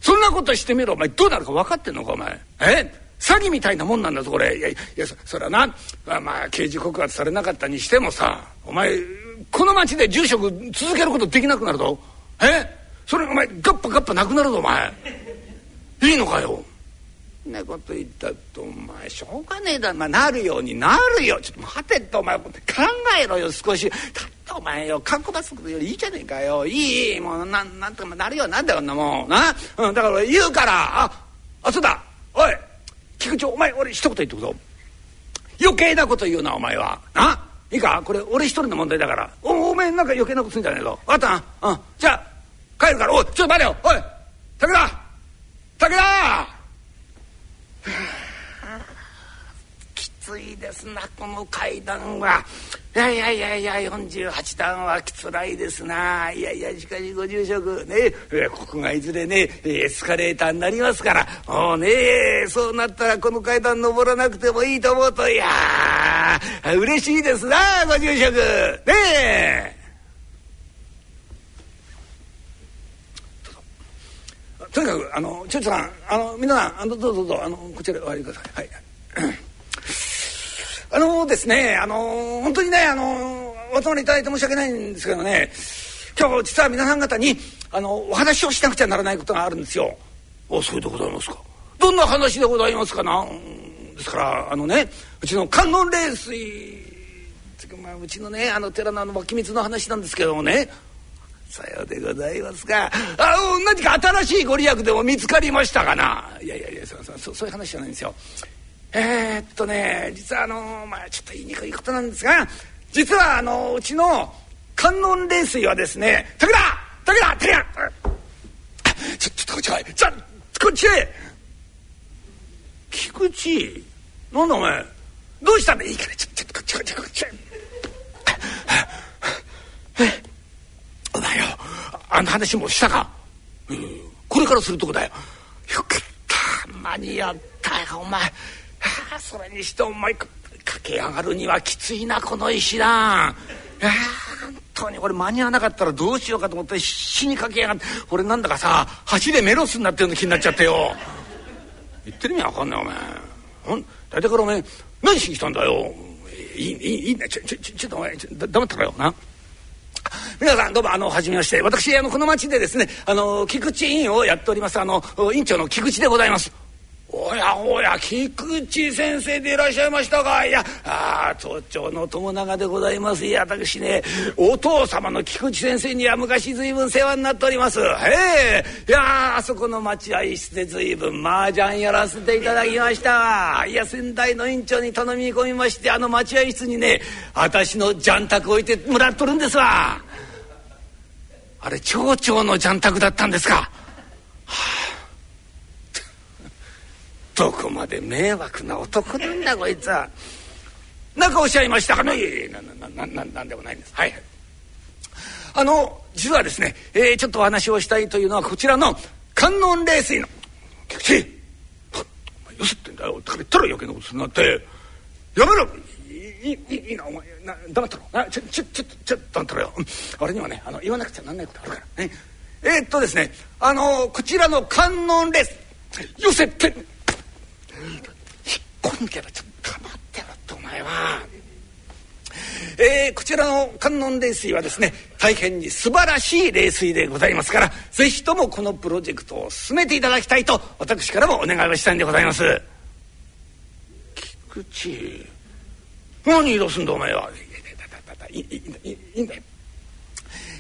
そんなことしてみろ。お前どうなるか分かってんのかお前。え？詐欺みたいなもんなんだぞこれ。いやいやそそれはな、まあ、まあ刑事告発されなかったにしてもさお前この町で住職続けることできなくなるぞ。え？それお前ガッパガッパなくなるぞお前。いいのかよ。なこと言ったとお前しょうがねえだ。まあ、なるようになるよ。ちょっと待てってお前考えろよ少し。だってお前よ観光バスよりいいじゃねえかよ。いいもうなんなんとかなるよなんだよんなもん。な、うん、だから言うから。ああそうだ。おい。菊池お前俺一言言ってくぞ。余計なこと言うなお前は。ないいか？これ俺一人の問題だから。おお前なんか余計なことするんじゃねえぞ。分かったうん。じゃあ帰るから。おいちょっと待てよ。おい武田武田ついですなこの階段は。いやいやいやいや48段はきつらいですな。いやいやしかしご住職ねここがいずれねエスカレーターになりますから。もうねそうなったらこの階段登らなくてもいいと思うといや嬉しいですなご住職。ねえ。とにかくあのちょちさんあの皆さんあのどうぞどうぞあのこちらお入りください。はい。あのですねあの本当にねあのお集まりいただいて申し訳ないんですけどね今日実は皆さん方にあのお話をしなくちゃならないことがあるんですよ。あそうでございますか。どんな話でございますか？な。ですからあのねうちの観音霊水まあ、うちのねあの寺のあの湧き水の話なんですけどもねさようでございますか。あ何か新しいご利益でも見つかりましたかな？いやいやいやそうそうそういう話じゃないんですよ。えー、っとね実はあのまあちょっと言いにくいことなんですが実はあのうちの観音霊水はですね武田!武田!武田!ちょちょっとこっち来い!ちょこっちへ菊池なんだお前どうしたんだいいからちょちょっとこっちこっちこっちへお前よあの話もしたか、うん、これからするとこだよ。よかった。間に合ったよお前。あそれにしてお前駆け上がるにはきついなこの石段。いや本当に俺間に合わなかったらどうしようかと思って必死に駆け上がって。俺なんだかさ橋でメロスになってるの気になっちゃってよ。言ってる意味わかんないお前。ほん大体からお前何しに来たんだよ。いいいいいいねちょちょちょっとお前ちょ黙ってろよな。皆さんどうもあのはじめまして。私あのこの町でですねあの菊池院をやっておりますあの院長の菊池でございます。おやおや菊池先生でいらっしゃいましたか？いやあ東町の友永でございます。いや私ねお父様の菊池先生には昔随分世話になっております。へえ。いやあそこの待合室で随分麻雀やらせていただきました。いや先代の院長に頼み込みましてあの待合室にね私の雀卓置いてもらっとるんですわ。あれ町長の雀卓だったんですか。はあどこまで迷惑な男なんだこいつは。何かおっしゃいましたかね？いえいえななななんでもないんです。はい、はい、あの実はですね、えー、ちょっとお話をしたいというのはこちらの観音霊水の「菊池。お前よせってんだよ」とか言ったら余計なことするなって。やめろ。いいいいなお前。な黙ったろ。なちょちょちょちょっと黙ったろよ、俺にはねあの言わなくちゃなんないことあるからね。えー、っとですねあのこちらの観音霊水。よせって引っ込んでろちょっと黙ってろってお前は。えー、こちらの観音冷水はですね大変に素晴らしい冷水でございますから是非ともこのプロジェクトを進めていただきたいと私からもお願いをしたいんでございます。菊池何言い出すんだお前は。いいいいいいんだよ。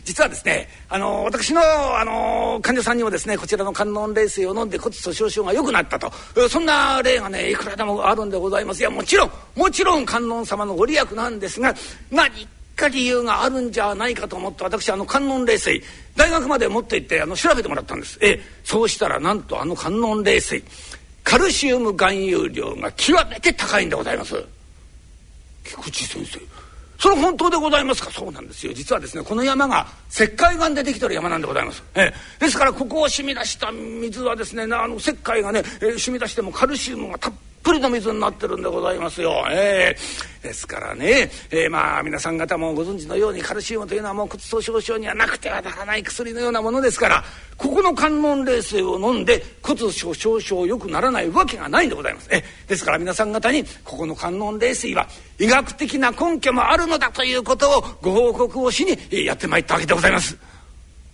実はですねあの私のあの患者さんにもですねこちらの観音冷水を飲んで骨粗しょう症が良くなったと。そんな例がねいくらでもあるんでございます。いやもちろんもちろん観音様のご利益なんですが何か理由があるんじゃないかと思って私あの観音冷水大学まで持って行ってあの調べてもらったんです。えそうしたらなんとあの観音冷水カルシウム含有量が極めて高いんでございます。菊池先生それ本当でございますか？そうなんですよ。実はですねこの山が石灰岩でできてる山なんでございます、ええ、ですからここを染み出した水はですねあの石灰がね、えー、染み出してもカルシウムがたっぷりの水になってるんでございますよ。えー、ですからね、えー、まあ皆さん方もご存知のようにカルシウムというのはもう骨粗しょう症にはなくてはならない薬のようなものですからここの観音冷水を飲んで骨粗しょう症良くならないわけがないんでございます。えですから皆さん方にここの観音冷水は医学的な根拠もあるのだということをご報告をしにやってまいったわけでございます。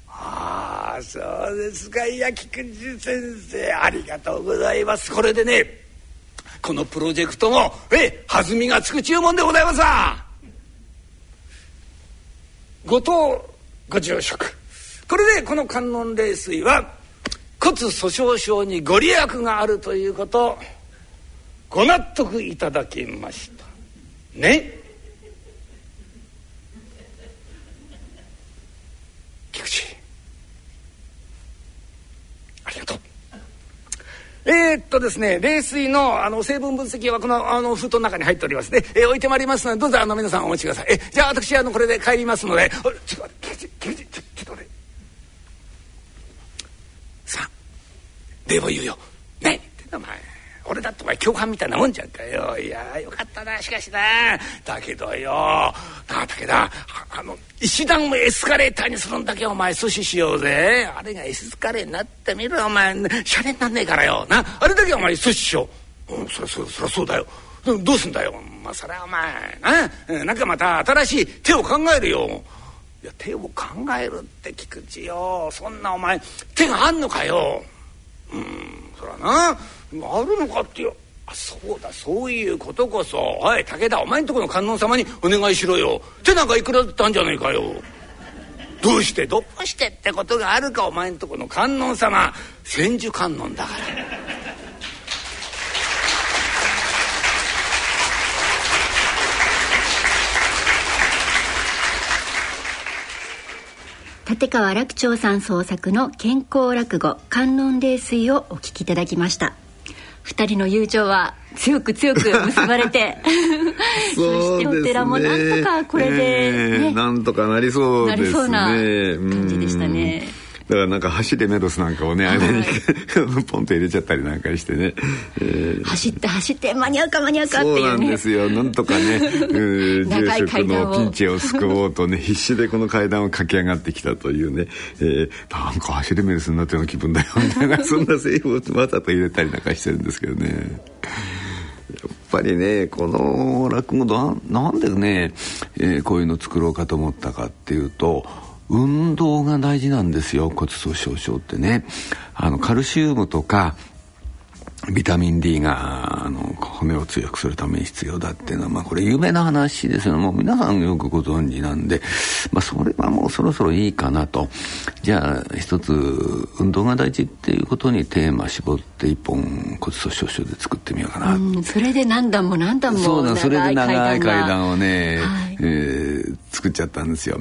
ああそうですかいや菊池先生ありがとうございますこれでねこのプロジェクトもえ弾みがつく注文でございますわ後藤ご住職。これでこの観音冷水は骨粗しょう症にご利益があるということご納得いただきました。ね。菊池。ありがとう。えー、っとですね冷水のあの成分分析はこのあの封筒の中に入っておりますね、えー、置いてまいりますのでどうぞあの皆さんお待ちください。えじゃあ私あのこれで帰りますので。ちょっと待ってちょっと待って。さあ礼を言うよ。ねってお前。俺だってお前共犯みたいなもんじゃんかよ。いやよかったなしかしな。だけどよ。なあだけどあの石段をエスカレーターにするんだけお前阻止しようぜ。あれがエスカレーになってみろお前。シャレになんねえからよ。な。あれだけお前阻止しよう、うん、そりゃそそりゃそうだよ。どうすんだよ。まあそれはお前な。なんかまた新しい手を考えるよ。いや手を考えるって菊池よ。そんなお前手があんのかよ。うんそらな。あるのかってよ。あそうだそういうことこそ。おい武田お前んとこの観音様にお願いしろよ。手なんかいくらだったんじゃねえかよ。どうしてどうしてってことがあるかお前んとこの観音様。千手観音だから。立川楽長さん創作の健康落語観音霊水をお聞きいただきました。二人の友情は強く強く 結ばれて。そしてお寺もなんとかこれで、ね。えー、なんとかなりそうですね。なりそうな感じでしたね、だからなんか走れメドスなんかをね、間に ポンと入れちゃったりなんかしてね、えー、走って走って間に合うか間に合うかっていう、ね、そうなんですよ。なんとかね 住職のピンチを救おうとね必死でこの階段を駆け上がってきたというね、えー、なんか走れメドスになったような気分だよみたいな そんなセリフをわざと入れたりなんかしてるんですけどね。やっぱりねこの落語ななんでね、えー、こういうの作ろうかと思ったかっていうと運動が大事なんですよ骨粗しょう症ってね。あのカルシウムとかビタミン D があの骨を強くするために必要だっていうのは、まあ、これ有名な話ですよもう皆さんよくご存知なんで、まあ、それはもうそろそろいいかなと。じゃあ一つ運動が大事っていうことにテーマ絞って一本骨粗しょう症で作ってみようかな、うん、それで何段も何段もそうだそれで長い階段をね、はい、えー、作っちゃったんですよ。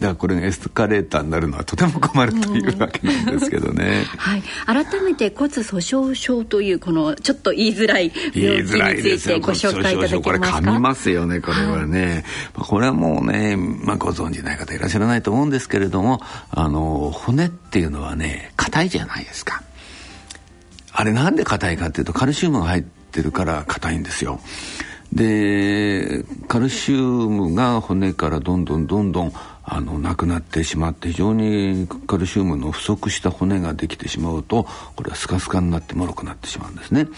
だからこれがエスカレーターになるのはとても困るというわけなんですけどね、はい、改めて骨粗しょう症というこのちょっと言いづらい病気についてご紹介いただけますか？これ噛みますよねこれはね、はい、これはもうね、まあ、ご存じない方いらっしゃらないと思うんですけれどもあの骨っていうのはね硬いじゃないですか。あれなんで硬いかっていうとカルシウムが入ってるから硬いんですよでカルシウムが骨からどんどんどんどんあのなくなってしまって非常にカルシウムの不足した骨ができてしまうとこれはスカスカになってもろくなってしまうんですね。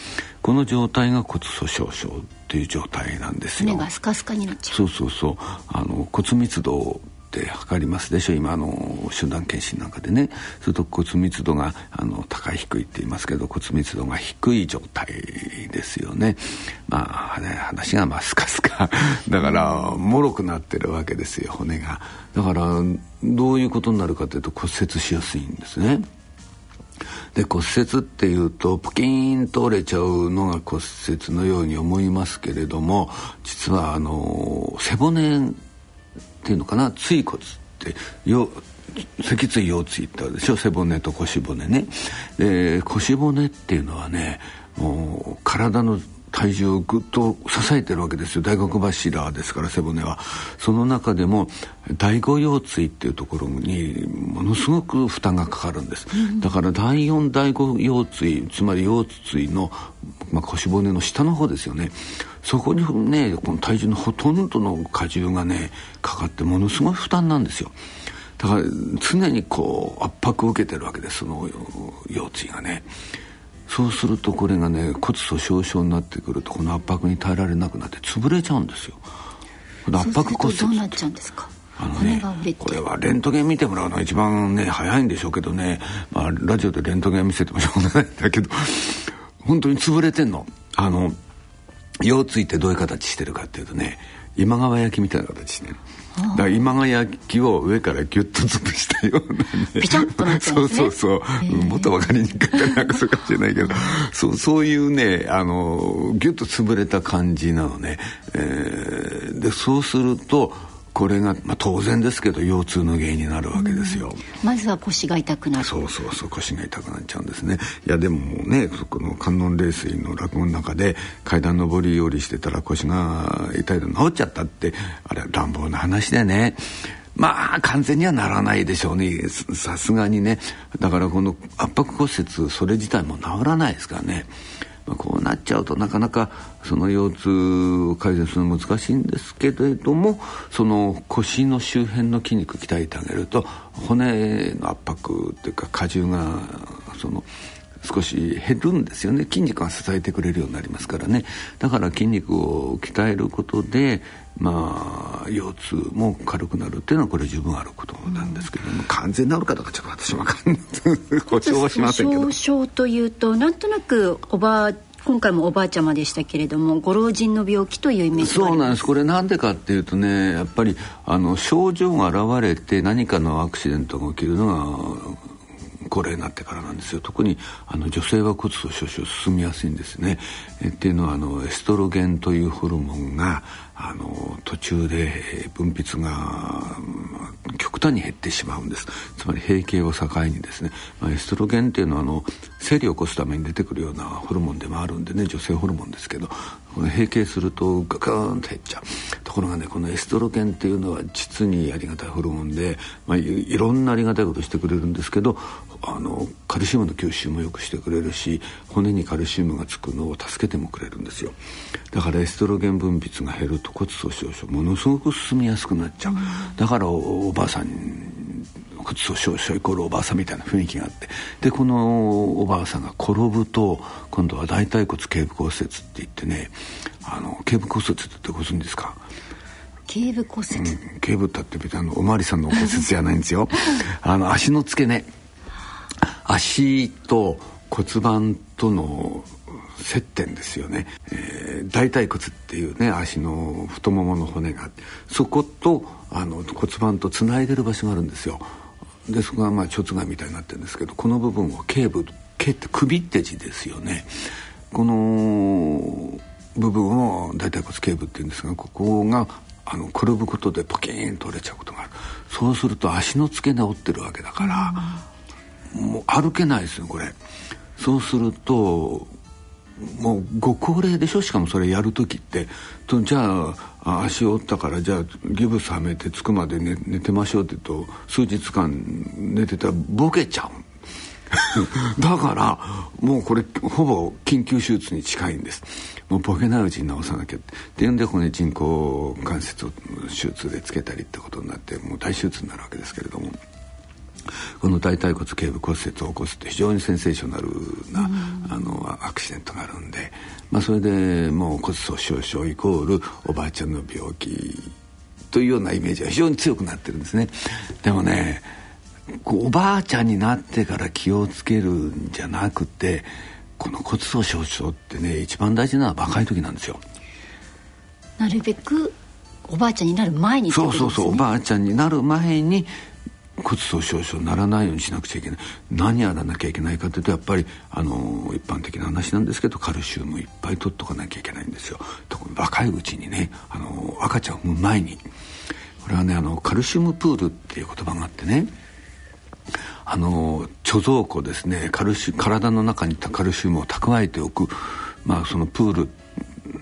この状態が骨粗しょう症っていう状態なんですよ。骨がスカスカになっちゃう。そうそうそう。あの骨密度って測りますでしょ今の集団検診なんかでね。すると骨密度があの高い低いって言いますけど骨密度が低い状態ですよね。まあ話がまあスカスカだからもろくなってるわけですよ骨が。だからどういうことになるかというと骨折しやすいんですね。で骨折っていうとプキーンと折れちゃうのが骨折のように思いますけれども実はあの背骨っていうのかな？椎骨ってよ脊椎腰椎ってあるでしょ？背骨と腰骨ね。で腰骨っていうのはねもう体の体重をぐっと支えてるわけですよ。大黒柱ですから背骨は。その中でも第五腰椎っていうところにものすごく負担がかかるんです、うん、だから第四第五腰椎つまり腰椎の、まあ、腰骨の下の方ですよね。そこにねこの体重のほとんどの荷重がねかかってものすごい負担なんですよ。だから常にこう圧迫を受けてるわけですその腰椎がね。そうするとこれがね骨粗しょう症になってくるとこの圧迫に耐えられなくなって潰れちゃうんですよ。圧迫骨折。どうなっちゃうんですか？あのね、これはレントゲン見てもらうのが一番ね早いんでしょうけどね、まあ、ラジオでレントゲン見せてもしょうがないんだけど本当に潰れてんの。あの腰椎ってどういう形してるかっていうとね今川焼きみたいな形してるだから今川焼きを上からギュッと潰したような、ね、ピチャッとなってますね。そうそうそう。もっと分かりにくいかなんかそうかもしれないけど。そうそういうねあのギュッと潰れた感じなのね、えー、でそうするとこれが、まあ、当然ですけど腰痛の原因になるわけですよ、まずは腰が痛くなる。そうそうそう腰が痛くなっちゃうんですね。いやでもねこの観音霊水の落語の中で階段上り下りしてたら腰が痛いと治っちゃったってあれ乱暴な話でね。まあ完全にはならないでしょうね。さすがにね。だからこの圧迫骨折それ自体も治らないですからねまあ、こうなっちゃうとなかなかその腰痛を改善するの難しいんですけれどもその腰の周辺の筋肉鍛えてあげると骨の圧迫っていうか荷重がその少し減るんですよね。筋肉が支えてくれるようになりますからね。だから筋肉を鍛えることでまあ腰痛も軽くなるっていうのはこれ十分あることなんですけども、うん、完全に治るかどうかちょっと私分かんない。保証はしませんけど症というとなんとなくおばあ今回もおばあちゃまでしたけれどもご老人の病気というイメージそうなんです。これなんでかっていうとねやっぱりあの症状が現れて何かのアクシデントが起きるのが高齢になってからなんですよ。特にあの女性は骨粗しょう症進みやすいんですね。えっていうのはあのエストロゲンというホルモンがあの途中で分泌が極端に減ってしまうんです。つまり閉経を境にですね、まあ、エストロゲンっていうのはあの生理を起こすために出てくるようなホルモンでもあるんでね。女性ホルモンですけど閉経するとガクーンと減っちゃう。ところがねこのエストロゲンっていうのは実にありがたいホルモンで、まあ、いろんなありがたいことしてくれるんですけどあのカルシウムの吸収もよくしてくれるし骨にカルシウムがつくのを助けてもくれるんですよ。だからエストロゲン分泌が減ると骨粗しょう症ものすごく進みやすくなっちゃう、うん、だからおばあさん骨粗しょう症イコールおばあさんみたいな雰囲気があって。でこのおばあさんが転ぶと今度は大腿骨頸部骨折って言ってねあの頸部骨折ってご存知ですか？頸部骨折、うん、頸部って別にあのおまわりさんの骨折じゃないんですよ。あの足の付け根足と骨盤との接点ですよね、えー、大腿骨っていうね足の太ももの骨がそことあの骨盤とつないでる場所があるんですよ。でそこがまあ腸つがみたいになってるんですけどこの部分を頸部頸って首って字ですよね。この部分を大腿骨頸部っていうんですがここがあの転ぶことでポキーンと折れちゃうことがある。そうすると足の付け根折ってるわけだから、もう歩けないですよこれ。そうするともうご高齢でしょ？しかもそれやる時って。とじゃあ足折ったからじゃあギブスはめて着くまで寝寝てましょうって言うと数日間寝てたらボケちゃう。だからもうこれほぼ緊急手術に近いんです。もうボケないうちに治さなきゃって。いうんでここに人工関節を手術でつけたりってことになってもう大手術になるわけですけれども。この大腿骨頸部骨折を起こすって非常にセンセーショナルな、あのアクシデントがあるんで、まあ、それでもう骨粗しょう症イコールおばあちゃんの病気っというようなイメージが非常に強くなってるんですね。でもねおばあちゃんになってから気をつけるんじゃなくてこの骨粗しょう症ってね一番大事なのは若い時なんですよ。なるべくおばあちゃんになる前に、ね、そうそうそうおばあちゃんになる前に骨粗しょう症にならないようにしなくちゃいけない。何やらなきゃいけないかというとやっぱりあの一般的な話なんですけどカルシウムいっぱい取っとかなきゃいけないんですよ。特に若いうちにねあの赤ちゃんを産む前に。これはねあのカルシウムプールっていう言葉があってねあの貯蔵庫ですねカルシ体の中にいたカルシウムを蓄えておくまあそのプール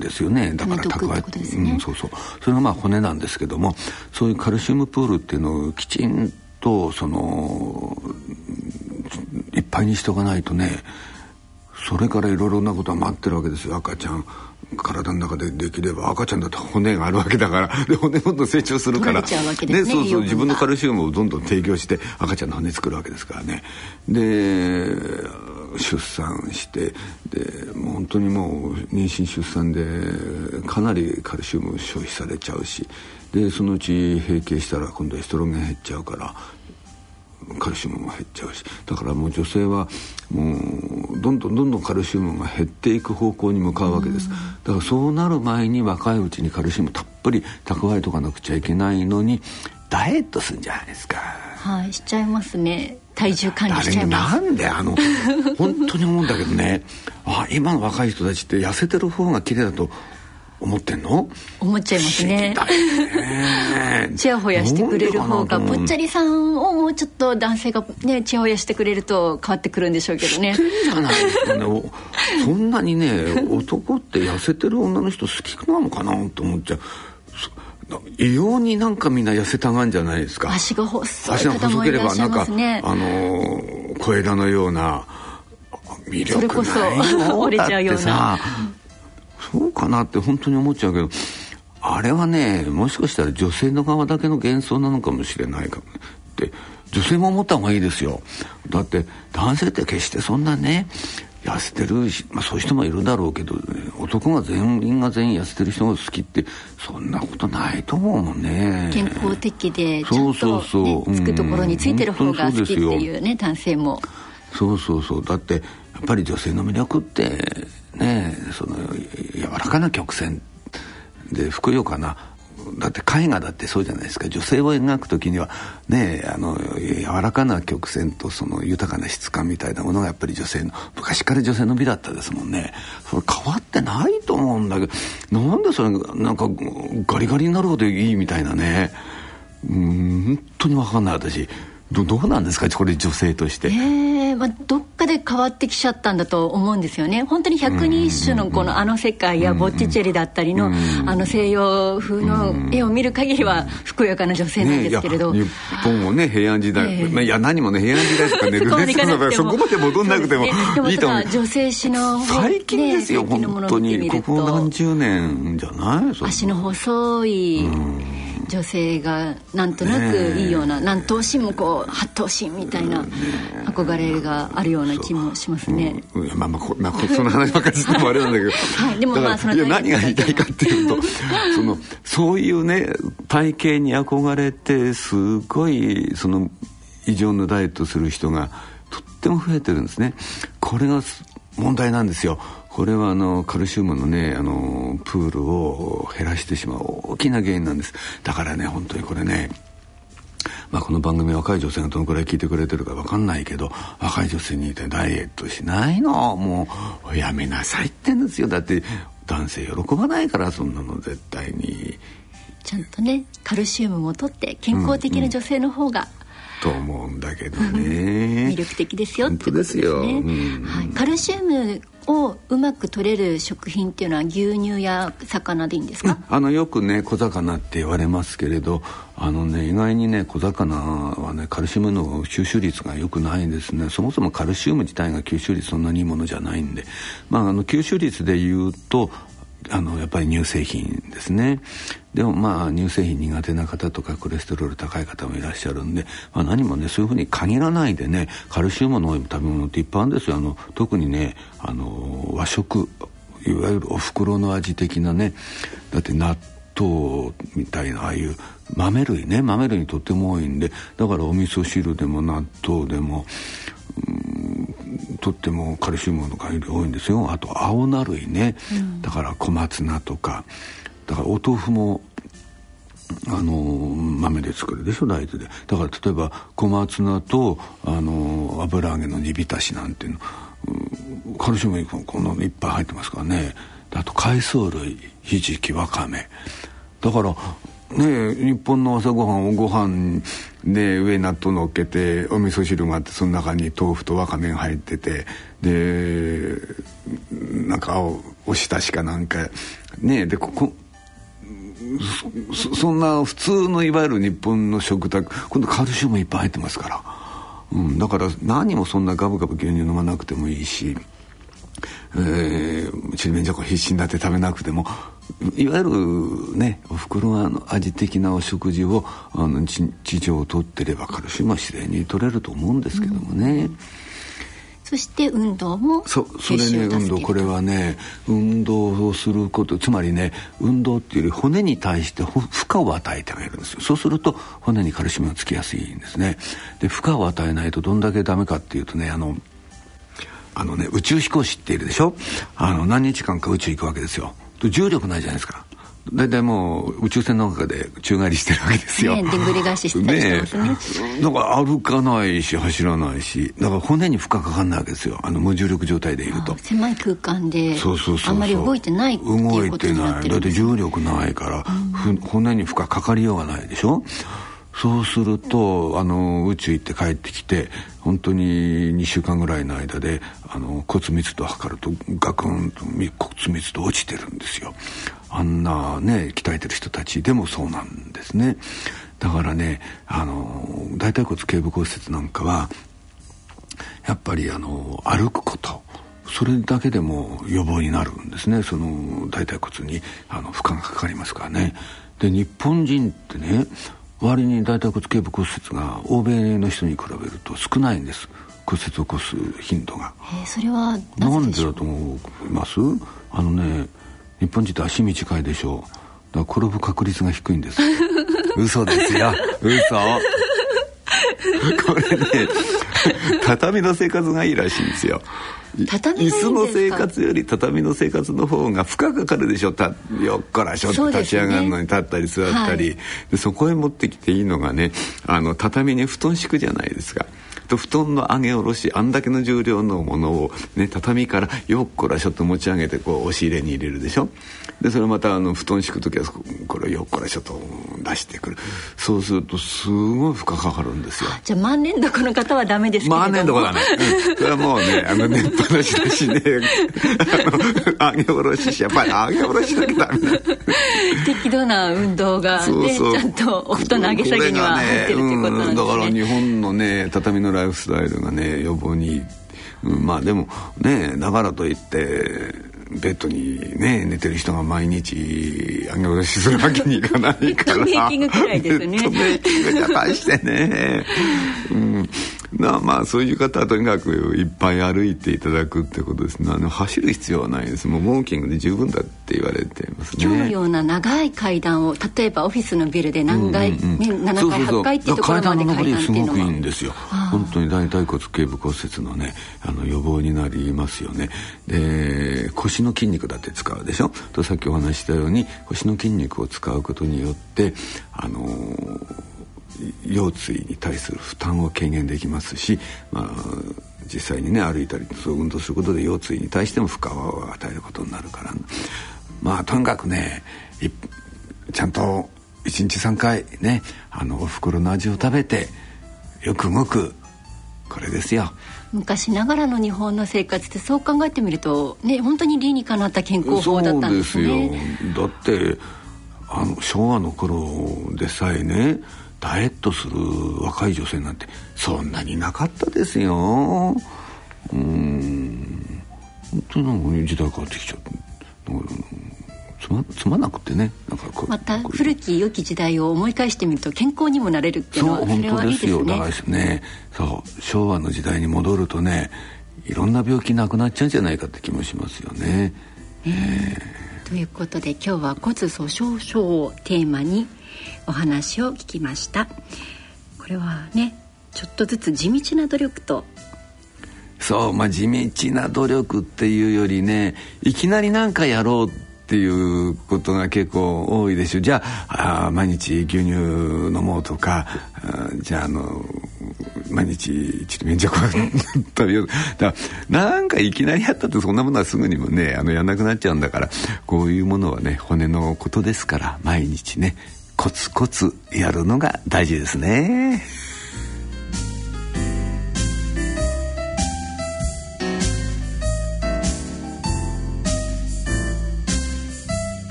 ですよね。だから蓄えて、ね、うん、そうそう。それがまあ骨なんですけどもそういうカルシウムプールっていうのをきちんとそのいっぱいにしておかないとねそれからいろいろなことは待ってるわけですよ。赤ちゃん体の中でできれば。赤ちゃんだと骨があるわけだから。で骨どんどん成長するから。ね、ね、そうそう自分のカルシウムをどんどん提供して赤ちゃんの骨作るわけですからね。で出産してでもう本当にもう妊娠出産でかなりカルシウム消費されちゃうしでそのうち閉経したら今度エストロゲン減っちゃうからカルシウムも減っちゃうし。だからもう女性はもうどんどんどんどんカルシウムが減っていく方向に向かうわけです。だからそうなる前に若いうちにカルシウムたっぷり蓄えとかなくちゃいけないのにダイエットするんじゃないですか。はいしちゃいますね。体重管理しちゃいます。なんであの本当に思うんだけどね。あ今の若い人たちって痩せてる方が綺麗だと思ってんの？思っちゃいますね。ちやほやしてくれる方がぽっちゃりさんをもうちょっと男性がねちやほやしてくれると変わってくるんでしょうけどね。じゃないですかねそんなにね男って痩せてる女の人好きなのかなと思っちゃう。異様になんかみんな痩せたがんじゃないですか。足が細い方もいらっしゃいますね。あの小枝のような魅力ないそれこそ折れちゃうようなそうかなって本当に思っちゃうけどあれはねもしかしたら女性の側だけの幻想なのかもしれないかもって女性も思った方がいいですよ。だって男性って決してそんなね痩せてる、まあ、そういう人もいるだろうけど、ね、男が全員が全員痩せてる人が好きってそんなことないと思うもんね。健康的でちゃんと、ね、そう。そうそう、つくところについてる方が好きっていうね男性も。そうそうそう。だってやっぱり女性の魅力ってねその柔らかな曲線でふくよかな。だって絵画だってそうじゃないですか。女性を描く時にはねあの柔らかな曲線とその豊かな質感みたいなものがやっぱり女性の昔から女性の美だったですもんね。それ変わってないと思うんだけどなんでそれなんかガリガリになるほどいいみたいなね。うん本当に分かんない私。どどうなんですか？これ女性として。え。ーまあ、どっかで変わってきちゃったんだと思うんですよね。本当に百人一首のこのあの世界やボッチチェリだったりのあの西洋風の絵を見る限りはふくよかな女性なんですけれど、ね、日本もね平安時代、えー、まあ、いや何もね平安時代とかねルネサンスそこまで戻んなくてもいいと思う。女性誌の最近ですよ、ね、本当に。ここ何十年じゃない？足の細い、女性がなんとなくいいような、何頭身もこう八頭身みたいな憧れがあるような気もしますね。う。ん、まあまあこ、まあ、その話ばっかりしてもあれなんだけど、はい、でもまあそのいや何が言いたいかっていうとそのそういうね体型に憧れてすごいその異常なダイエットする人がとっても増えてるんですね。これが問題なんですよ。これはあのカルシウムのねあのプールを減らしてしまう大きな原因なんです。だからね本当にこれねまあ、この番組若い女性がどのくらい聞いてくれてるか分かんないけど若い女性にいてダイエットしないの？もうやめなさいってんですよ。だって男性喜ばないからそんなの絶対に。ちゃんとねカルシウムもとって健康的な女性の方が、うんうんと思うんだけどね。魅力的ですよってことですね、うん、はい、カルシウムをうまく取れる食品っていうのは牛乳や魚でいいんですか、あのよくね小魚って言われますけれどあのね意外にね小魚はねカルシウムの吸収率が良くないんですね。そもそもカルシウム自体が吸収率そんなにいいものじゃないんで。まああの吸収率で言うとあのやっぱり乳製品ですね。でもまあ乳製品苦手な方とかコレステロール高い方もいらっしゃるんで、まあ、何もねそういうふうに限らないでねカルシウムの多い食べ物っていっぱいあるんですよ。あの特にねあの和食いわゆるお袋の味的なねだって納豆みたいなああいう豆類ね豆類にとっても多いんでだからお味噌汁でも納豆でもとってもカルシウムのが多いんですよ。あと青菜類ね、うん、だから小松菜とか。だからお豆腐もあの豆で作るでしょ大豆で。だから例えば小松菜とあの油揚げの煮浸しなんていうの、うん、カルシウムこんなのいっぱい入ってますからね。あと海藻類ひじきわかめ。だからね日本の朝ごはんをご飯で上納豆のっけてお味噌汁があってその中に豆腐とわかめが入っててでなんかおひたしかなんかねでここそそんな普通のいわゆる日本の食卓今度カルシウムいっぱい入ってますから、うん、だから何もそんなガブガブ牛乳飲まなくてもいいしえー、ちりめんじゃこ必死になって食べなくてもいわゆるねおふくろが味的なお食事をあの地上を取ってればカルシウムは自然に取れると思うんですけどもね。うんそして運動もそそれね運動これはね運動をすることつまりね運動っていうより骨に対して負荷を与えてあげるんですよ。そうすると骨にカルシウムがつきやすいんですね。で負荷を与えないとどんだけダメかっていうとねあのあのね宇宙飛行士っているでしょ？あの何日間か宇宙行くわけですよ重力ないじゃないですか大体もう宇宙船の中で宙返りしてるわけですよ。ね、でんぐり返ししてますね。ねだから歩かないし走らないしだから骨に負荷かかんないわけですよあの無重力状態でいると。狭い空間でそうそうそうあんまり動いてないっていうことになってる動いてないだって重力ないから、うん、骨に負荷かかりようがないでしょ？そうするとあの宇宙行って帰ってきて本当に2週間ぐらいの間であの骨密度を測るとガクンと骨密度落ちてるんですよ。あんなね鍛えてる人たちでもそうなんですね。だからねあの大腿骨頸部骨折なんかはやっぱりあの歩くことそれだけでも予防になるんですね。その大腿骨にあの負荷がかかりますからね。で日本人ってね割に大腿骨頸部骨折が欧米の人に比べると少ないんです。骨折を起こす頻度が、えー、それはなんでだと思います？あのね日本人って足短いでしょう。だから転ぶ確率が低いんです。嘘ですよ。嘘 これね畳の生活がいいらしいんですよ。畳椅子の生活より畳の生活の方が負荷かかるでしょ。たよっこらしょって立ち上がるのに立ったり座ったり。そ,、でそこへ持ってきていいのがねあの畳に布団敷くじゃないですか。と布団の上げ下ろしあんだけの重量のものを、ね、畳からよっこらしょっと持ち上げてこう押し入れに入れるでしょでそれまたあの布団敷く時はこれをよっこらしょっと出してくる。そうするとすごい負荷かかるんですよ。じゃあ万年床の方はダメですけど万年床だね、うん、それはもうねあの寝っぱなしだしね。あの上げ下ろししやっぱり上げ下ろしだけダメだ。適度な運動が、ね、そうそう。ちゃんとお布団の上げ下げには入ってるっていうことなんですね、だから日本のね畳のライフスタイルがね予防に、うん、まあでもねだからといってベッドにね寝てる人が毎日上げ下ろしするわけにいかないから。ベッドメイキングくらいですね。ベッドメイキングじゃ大してね、うん、まあまあそういう方はとにかくいっぱい歩いていただくってことですね。あの走る必要はないです。もうウォーキングで十分だって言われてますね。今日のような長い階段を例えばオフィスのビルで何階、うんうん、ね、7階8階っていうところまで階段っていうのもすごくいいんですよ。本当に大腿骨頸部骨折のねあの予防になりますよね。で腰の筋肉だって使うでしょ。とさっきお話したように腰の筋肉を使うことによってあのー腰椎に対する負担を軽減できますし、まあ、実際にね歩いたりそう運動することで腰椎に対しても負荷を与えることになるからまあとにかくねちゃんと1日3回ねあのおふくろの味を食べてよく動くこれですよ。昔ながらの日本の生活ってそう考えてみるとね本当に理にかなった健康法だったんですねそうですよ。だってあの昭和の頃でさえねダイエットする若い女性なんてそんなになかったですよ。うん。本当になんか時代変わってきちゃってつまつまなくてね。なんかまた古き良き時代を思い返してみると健康にもなれるっていうのはそれはいいですよだからですね。そう。昭和の時代に戻るとねいろんな病気なくなっちゃうんじゃないかって気もしますよね。え。ー、ということで今日は骨粗鬆症をテーマにお話を聞きました。これはねちょっとずつ地道な努力と。そうまあ地道な努力っていうよりねいきなり何かやろうっていうことが結構多いでしょじゃああ毎日牛乳飲もうとかじゃああの毎日ちょっと免除食べよう だなんかいきなりやったってそんなものはすぐにもねあのやんなくなっちゃうんだからこういうものはね骨のことですから毎日ね。コツコツやるのが大事ですね。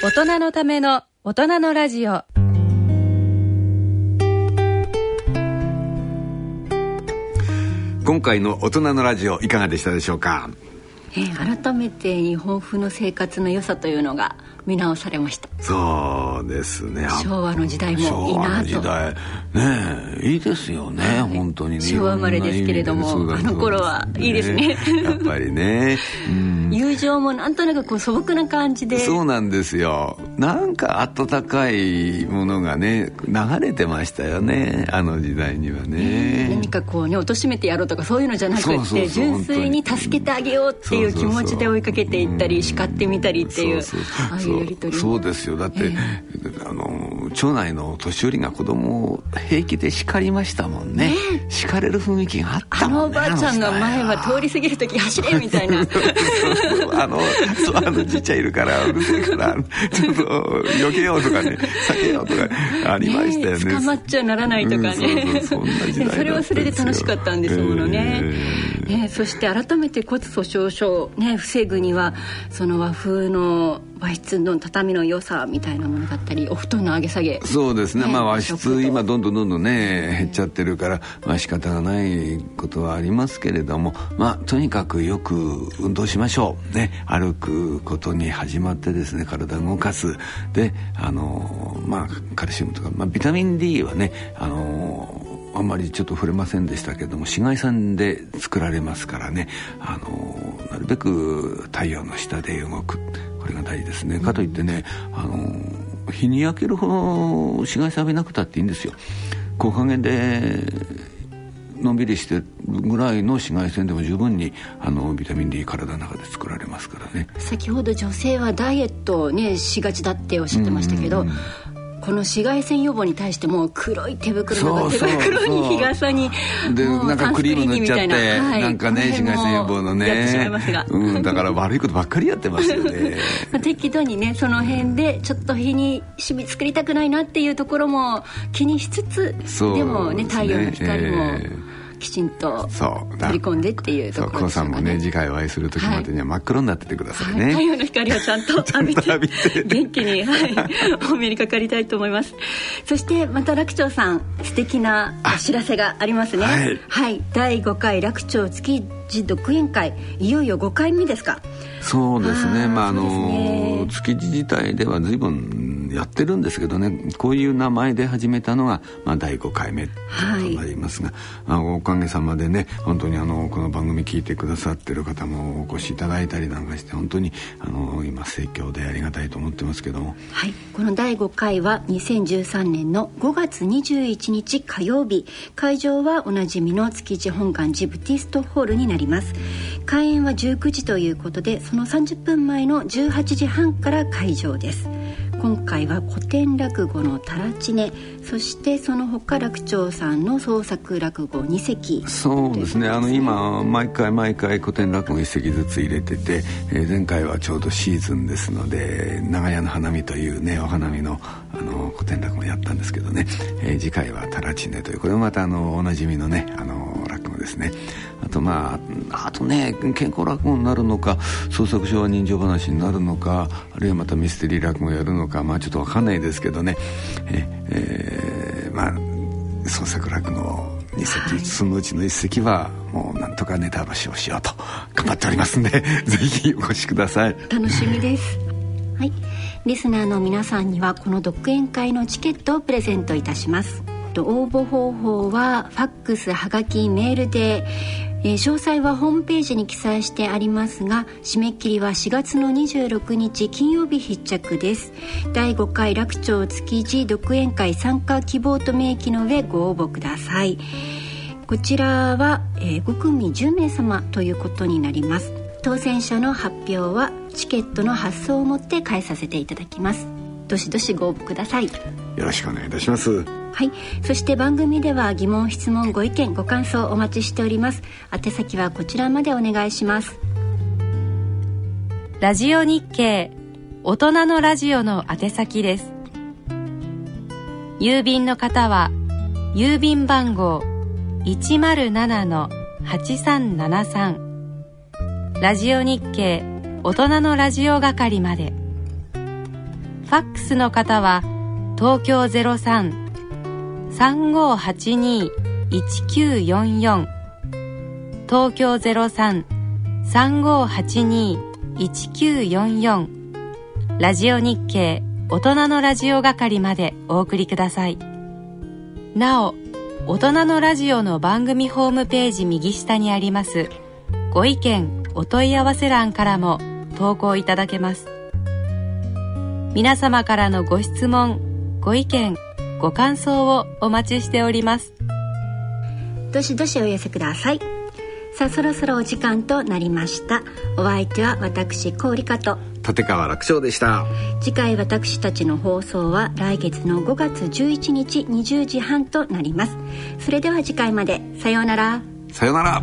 大人のための大人のラジオ今回の大人のラジオいかがでしたでしょうか？改めて日本風の生活の良さというのが見直されました。そうですね。昭和の時代もいいなと。時代。ねいいですよね、はい、本当に。ね昭和生まれですけれどもあの頃はいいですね、ね、やっぱりね、うん、友情もなんとなくこう素朴な感じで。そうなんですよ。なんか温かいものがね流れてましたよねあの時代にはね。何かこうね貶めてやろうとかそういうのじゃなくて純粋に助けてあげようっていう気持ちで追いかけていったり叱ってみたりっていう。ああいうそうですよ。だって、えー、あの町内の年寄りが子供を平気で叱りましたもんね、えー、叱れる雰囲気があったもんね。あのおばあちゃんの前は通り過ぎる時走れみたいな。あのそうあのちっちゃいいるからうるせえから ちょっと避けようとかね避けようとかありましたよね、捕まっちゃならないとかね、それはそれで楽しかったんですものね、えー、ねそして改めて骨粗鬆症ね防ぐにはその和風の和室の畳の良さみたいなものだったりお布団の上げ下げそうですね、ね、まあ和室今どんどんどんどんね減っちゃってるからまあ仕方がないことはありますけれどもまあとにかくよく運動しましょう。ね。歩くことに始まってですね体を動かす。であのまあカルシウムとか、まあ、ビタミン D はねあのあんまりちょっと触れませんでしたけども紫外線で作られますからねあのなるべく太陽の下で動く。これが大事ですね、かといってねあの日に焼けるほど紫外線浴びなくたっていいんですよ。木陰でのんびりしてるぐらいの紫外線でも十分にあのビタミン D 体の中で作られますからね。先ほど女性はダイエットねしがちだっておっしゃってましたけど、この紫外線予防に対しても黒い手袋とか手袋に日傘にでなんかクリーム塗っちゃって、はい、なんかね紫外線予防のね。うん、だから悪いことばっかりやってますよね。適度にねその辺でちょっと日にシミ作りたくないなっていうところも気にしつつでもね太陽の光も、えーきちんと取り込んでっていうところね、さんもね次回お会いする時までには真っ黒になっててくださいね、はい、太陽の光をちゃんと浴びて元気に、はい、お目にかかりたいと思います。そしてまた楽長さん素敵なお知らせがありますね。はい、はい、第5回楽長月次独演会。いよいよ5回目ですか。そうですね。まああの築地自体では随分やってるんですけどねこういう名前で始めたのが、まあ、第5回目となりますが、はい、おかげさまでね本当にあのこの番組聞いてくださってる方もお越しいただいたりなんかして本当にあの今盛況でありがたいと思ってますけども、はい、この第5回は2013年の5月21日火曜日。会場はおなじみの築地本願寺ブティストホールになります。開演は19時ということでその30分前の18時半から会場です。今回は古典落語の「タラチネ」そしてその他楽長さんの創作落語2席そうですね。あの今毎回毎回古典落語1席ずつ入れてて、えー、前回はちょうどシーズンですので長屋の花見というねお花見のあの古典落語やったんですけどね、えー、次回は「タラチネ」というこれもまたあのおなじみのねあの落語ですね。あとまああとね健康落語になるのか創作昭和人情話になるのかあるいはまたミステリー落語やるのかまあちょっと分かんないですけどね。え、えー、まあ創作落語2席、はい、そのうちの1席はもうなんとかネタ橋をしようと頑張っておりますんで ぜひお越しください。楽しみです。はい。リスナーの皆さんにはこの独演会のチケットをプレゼントいたします。応募方法はファックスはがきメールでえー、詳細はホームページに記載してありますが締め切りは4月の26日金曜日必着です。第5回楽町築地独演会参加希望と明記の上ご応募ください。こちらは、えー、5組10名様ということになります。当選者の発表はチケットの発送をもって返させていただきます。どしどしご応募ください。よろしくお願いいたします。はい。そして番組では疑問質問ご意見ご感想お待ちしております。宛先はこちらまでお願いします。ラジオ日経大人のラジオの宛先です。郵便の方は郵便番号107-8373ラジオ日経大人のラジオ係まで。ファックスの方は東京03 3582-1944東京03-3582-1944ラジオ日経大人のラジオ係までお送りください。なお大人のラジオの番組ホームページ右下にありますご意見お問い合わせ欄からも投稿いただけます。皆様からのご質問ご意見ご感想をお待ちしております。どしどしお寄せください。さあそろそろお時間となりました。お相手は私氷香と立川楽勝でした。次回私たちの放送は来月の5月11日20時半となります。それでは次回まで。さようなら。さようなら